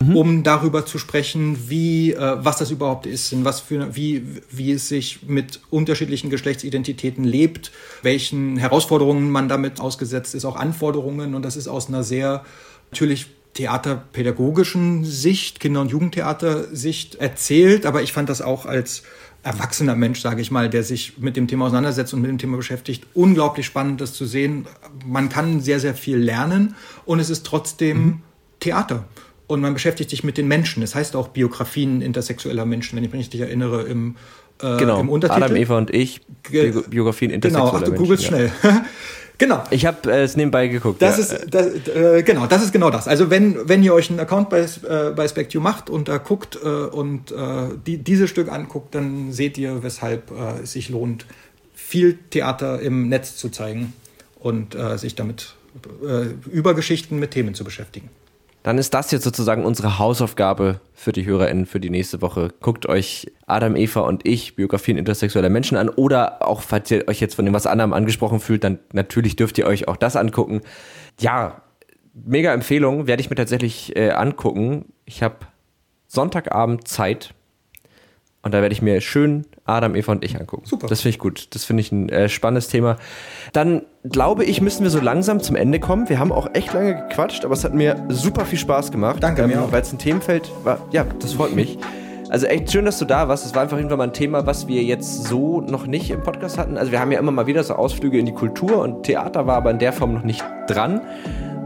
mhm. um darüber zu sprechen, wie, äh, was das überhaupt ist, in was für, wie, wie es sich mit unterschiedlichen Geschlechtsidentitäten lebt, welchen Herausforderungen man damit ausgesetzt ist, auch Anforderungen. Und das ist aus einer sehr natürlich theaterpädagogischen Sicht, Kinder- und Jugendtheater-Sicht erzählt. Aber ich fand das auch als erwachsener Mensch, sage ich mal, der sich mit dem Thema auseinandersetzt und mit dem Thema beschäftigt, unglaublich spannend, das zu sehen. Man kann sehr, sehr viel lernen und es ist trotzdem mhm. Theater und man beschäftigt sich mit den Menschen. Es das heißt auch Biografien intersexueller Menschen, wenn ich mich richtig erinnere, im, äh, genau. im Untertitel. Adam, Eva und ich, Bi Biografien intersexueller Menschen. Genau, ach, du googelst ja. schnell. genau. Ich habe äh, es nebenbei geguckt. Das ja. ist das, äh, genau, das ist genau das. Also wenn wenn ihr euch einen Account bei äh, bei SpecU macht und da guckt äh, und äh, die, dieses Stück anguckt, dann seht ihr, weshalb äh, es sich lohnt, viel Theater im Netz zu zeigen und äh, sich damit äh, über Geschichten mit Themen zu beschäftigen dann ist das jetzt sozusagen unsere Hausaufgabe für die HörerInnen für die nächste Woche. Guckt euch Adam, Eva und ich, Biografien intersexueller Menschen an oder auch, falls ihr euch jetzt von dem was anderem angesprochen fühlt, dann natürlich dürft ihr euch auch das angucken. Ja, mega Empfehlung, werde ich mir tatsächlich äh, angucken. Ich habe Sonntagabend Zeit Und da werde ich mir schön Adam, Eva und ich angucken. Super. Das finde ich gut. Das finde ich ein äh, spannendes Thema. Dann glaube ich, müssen wir so langsam zum Ende kommen. Wir haben auch echt lange gequatscht, aber es hat mir super viel Spaß gemacht. Danke ähm, mir Weil es ein Themenfeld war. Ja, das freut mich. Also echt schön, dass du da warst. Es war einfach irgendwann mal ein Thema, was wir jetzt so noch nicht im Podcast hatten. Also wir haben ja immer mal wieder so Ausflüge in die Kultur und Theater war aber in der Form noch nicht dran.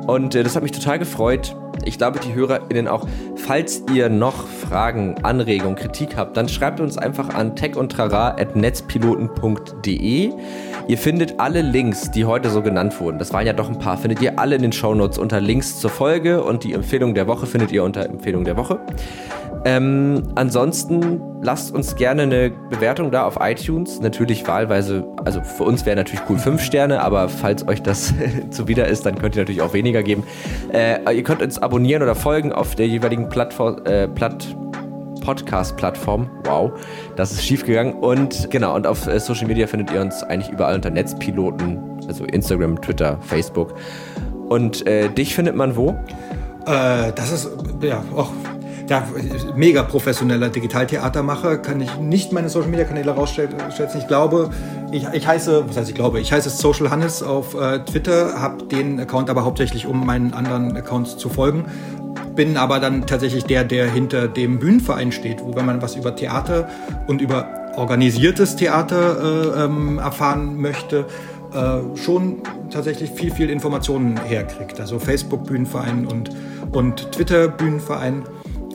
Und äh, das hat mich total gefreut. Ich glaube, die HörerInnen auch. Falls ihr noch Fragen, Anregungen, Kritik habt, dann schreibt uns einfach an techundtrara.netzpiloten.de. Ihr findet alle Links, die heute so genannt wurden. Das waren ja doch ein paar. Findet ihr alle in den Shownotes unter Links zur Folge und die Empfehlung der Woche findet ihr unter Empfehlung der Woche. Ähm, ansonsten lasst uns gerne eine Bewertung da auf iTunes. Natürlich wahlweise, also für uns wäre natürlich cool fünf Sterne, aber falls euch das zuwider ist, dann könnt ihr natürlich auch weniger geben. Äh, ihr könnt uns abonnieren oder folgen auf der jeweiligen äh, Platt Podcast-Plattform. Wow, das ist schief gegangen. Und genau, und auf äh, Social Media findet ihr uns eigentlich überall unter Netzpiloten, also Instagram, Twitter, Facebook. Und äh, dich findet man wo? Äh, das ist ja auch ja, mega professioneller Digitaltheatermacher, kann ich nicht meine Social Media Kanäle rausschätzen. Ich glaube, ich, ich heiße, was heißt ich glaube, ich heiße Social Hannes auf äh, Twitter, habe den Account aber hauptsächlich, um meinen anderen Accounts zu folgen. Bin aber dann tatsächlich der, der hinter dem Bühnenverein steht, wo wenn man was über Theater und über organisiertes Theater äh, ähm, erfahren möchte, äh, schon tatsächlich viel, viel Informationen herkriegt. Also Facebook Bühnenverein und, und Twitter Bühnenverein.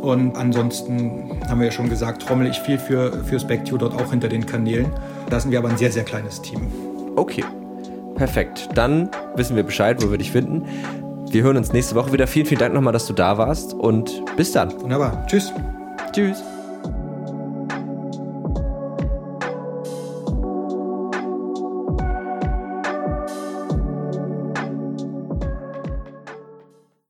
Und ansonsten haben wir ja schon gesagt, trommel ich viel für, für Spectio dort auch hinter den Kanälen. Da sind wir aber ein sehr, sehr kleines Team. Okay, perfekt. Dann wissen wir Bescheid, wo wir dich finden. Wir hören uns nächste Woche wieder. Vielen, vielen Dank nochmal, dass du da warst und bis dann. Wunderbar. Tschüss. Tschüss.